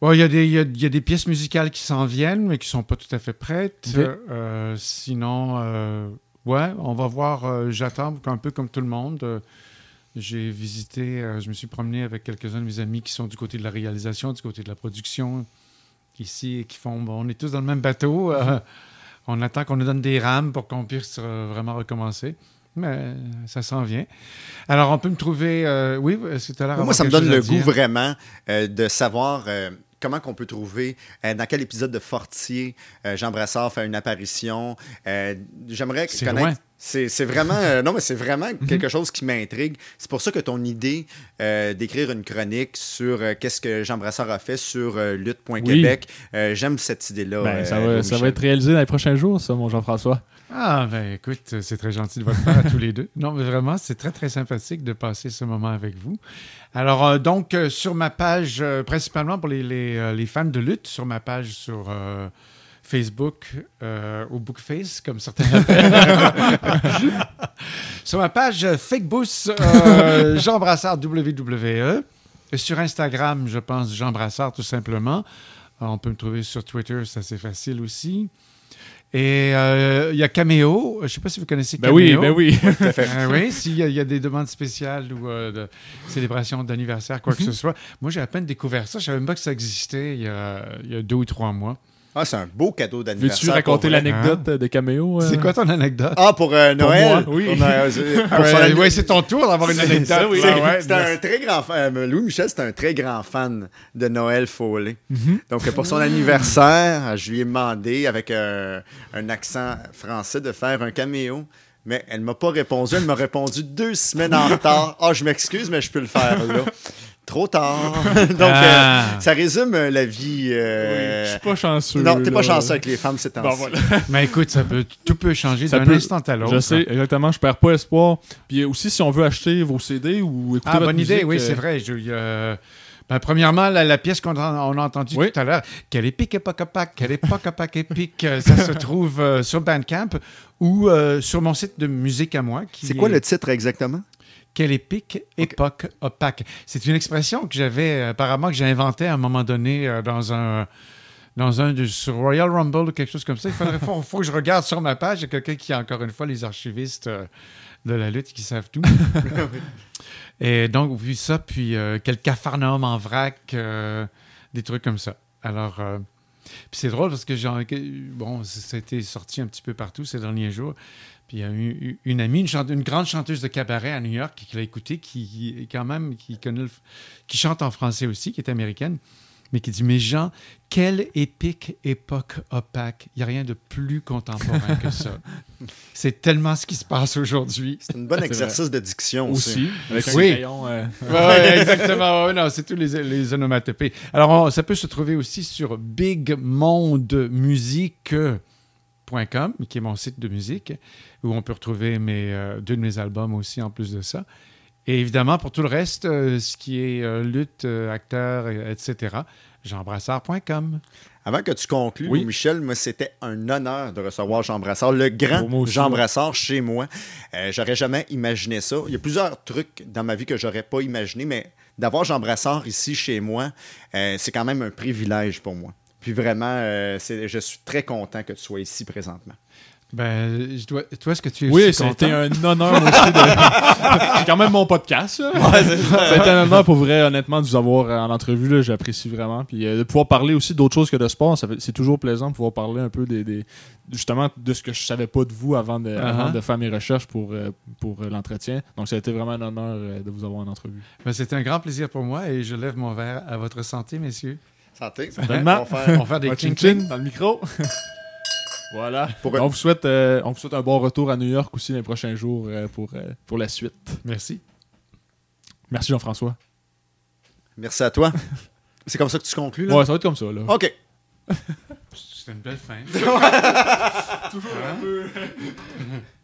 bon, il y, a des- il y a- y a des pièces musicales qui s'en viennent, mais qui sont pas tout à fait prêtes. Euh, sinon, euh, ouais, on va voir. euh, J'attends un peu comme tout le monde. Euh, J'ai visité, euh, je me suis promené avec quelques-uns de mes amis qui sont du côté de la réalisation, du côté de la production, ici, et qui font. bon, on est tous dans le même bateau. euh, on attend qu'on nous donne des rames pour qu'on puisse euh, vraiment recommencer. Mais euh, ça s'en vient. Alors, on peut me trouver. euh, oui, tu as l'air Moi, ça me donne le à goût vraiment euh, de savoir euh, comment qu'on peut trouver, dans quel épisode de Fortier Jean Brassard fait une apparition. J'aimerais C'est connaître. loin. C'est vraiment, euh, non, mais c'est vraiment quelque chose qui m'intrigue. C'est pour ça que ton idée euh, d'écrire une chronique sur euh, qu'est-ce que Jean Brassard a fait sur euh, lutte.québec, euh, j'aime cette idée-là. Ben, ça, va, ça va être réalisé dans les prochains jours, ça, mon Jean-François. Ah, ben écoute, c'est très gentil de votre part à tous les deux. Non, mais vraiment, c'est très, très sympathique de passer ce moment avec vous. Alors, euh, donc, euh, sur ma page, euh, principalement pour les, les, euh, les fans de lutte, sur ma page sur euh, Facebook, euh, ou Bookface, comme certains l'appellent. *laughs* sur ma page Fakeboost, euh, *laughs* Jean Brassard WWE. Et sur Instagram, je pense Jean Brassard, tout simplement. Euh, on peut me trouver sur Twitter, c'est assez facile aussi. Et euh, il y a Cameo. Je ne sais pas si vous connaissez Ben Cameo. oui, ben oui. *laughs* Euh, oui, s'il y, a- il y a des demandes spéciales ou euh, de célébration d'anniversaire, quoi que Mhm. ce soit. Moi, j'ai à peine découvert ça. Je ne savais même pas que ça existait il y a, il y a deux ou trois mois. Ah, c'est un beau cadeau d'anniversaire. Veux-tu raconter pour l'anecdote de Caméo? euh? C'est quoi ton anecdote? Ah, pour euh, Noël? moi, oui. Pour c'est- *laughs* pour ouais, son anniversaire. ouais, c'est ton tour d'avoir une anecdote. Oui. c'est- Ah ouais, un très grand fan. euh, Louis Michel, c'est un très grand fan de Noël Foley. Mhm. Donc, pour son anniversaire, je lui ai demandé, avec euh, un accent français, de faire un caméo. Mais elle ne m'a pas répondu. Elle m'a répondu deux semaines en *laughs* retard. Ah, je m'excuse, mais je peux le faire là. Trop tard. *laughs* Donc, Ah. euh, ça résume euh, la vie. euh, Je suis pas chanceux. Non, t'es pas chanceux avec les femmes, c'est temps Bon, voilà. Mais écoute, ça peut, tout peut changer d'un peut- instant à l'autre. Je sais, exactement. Je perds pas espoir. Puis aussi, si on veut acheter vos CD ou écouter Ah, votre bonne idée, oui, euh, c'est vrai. Je- euh, ben, premièrement, la, la pièce qu'on a, on a entendue Oui. tout à l'heure, quelle épique époque opaque, quelle époque opaque épique, euh, ça se *laughs* trouve euh, sur Bandcamp ou euh, sur mon site de musique à moi. C'est quoi est le titre exactement? Quelle épique époque opaque. C'est une expression que j'avais, euh, apparemment, que j'ai inventée à un moment donné euh, dans un. Dans un de, sur Royal Rumble ou quelque chose comme ça. Il faudrait, faut, faut que je regarde sur ma page. Il y a quelqu'un qui a encore une fois les archivistes euh, de la lutte qui savent tout. *laughs* Et donc, vu ça, puis euh, quel cafarnaum en vrac, euh, des trucs comme ça. Alors, puis c'est drôle parce que que- bon, ça a été sorti un petit peu partout ces derniers jours. Puis il y a eu une amie, une, chante- une grande chanteuse de cabaret à New York qui l'a écouté, qui, qui- quand même, qui connaît, le qui chante en français aussi, qui est américaine, mais qui dit Mais Jean, quelle épique époque opaque. Il n'y a rien de plus contemporain que ça. *laughs* C'est tellement ce qui se passe aujourd'hui. C'est un bon exercice de diction aussi. Aussi, avec un Oui. crayon. euh, Oui, exactement. Ouais, non, c'est tous les, les onomatopées. Alors, on- ça peut se trouver aussi sur bigmondemusique.com, qui est mon site de musique, où on peut retrouver mes, euh, deux de mes albums aussi en plus de ça. Et évidemment, pour tout le reste, euh, ce qui est euh, lutte, euh, acteur, etc., jeanbrassard.com. Avant que tu conclues, Oui. Michel, moi, c'était un honneur de recevoir Jean Brassard, le grand moi aussi, Jean ouais. Brassard chez moi. Euh, j'aurais jamais imaginé ça. Il y a plusieurs trucs dans ma vie que j'aurais pas imaginé, mais d'avoir Jean Brassard ici chez moi, euh, c'est quand même un privilège pour moi. Puis vraiment, euh, c'est- je suis très content que tu sois ici présentement. Ben, je dois... toi, est-ce que tu es Oui, aussi ça a été content? un honneur aussi de. *laughs* C'est quand même mon podcast. a été un honneur pour vrai, honnêtement, de vous avoir euh, en entrevue. là, J'apprécie vraiment. Puis euh, de pouvoir parler aussi d'autres choses que de sport, c'est toujours plaisant de pouvoir parler un peu des, des- justement de ce que je savais pas de vous avant de, avant Uh-huh. de faire mes recherches pour, euh, pour l'entretien. Donc ça a été vraiment un honneur euh, de vous avoir en entrevue. Ben, c'est un grand plaisir pour moi et je lève mon verre à votre santé, messieurs. Santé. Certainement. On va faire- On va faire des chin-chin dans le micro. *laughs* voilà. Pour- on, vous souhaite, euh, on vous souhaite un bon retour à New York aussi les prochains jours euh, pour, euh, pour la suite. Merci. Merci Jean-François. Merci à toi. *laughs* C'est comme ça que tu conclus, là? Ouais, ça va être comme ça. Là. OK. C'est une belle fin. *laughs* Toujours un peu. *laughs*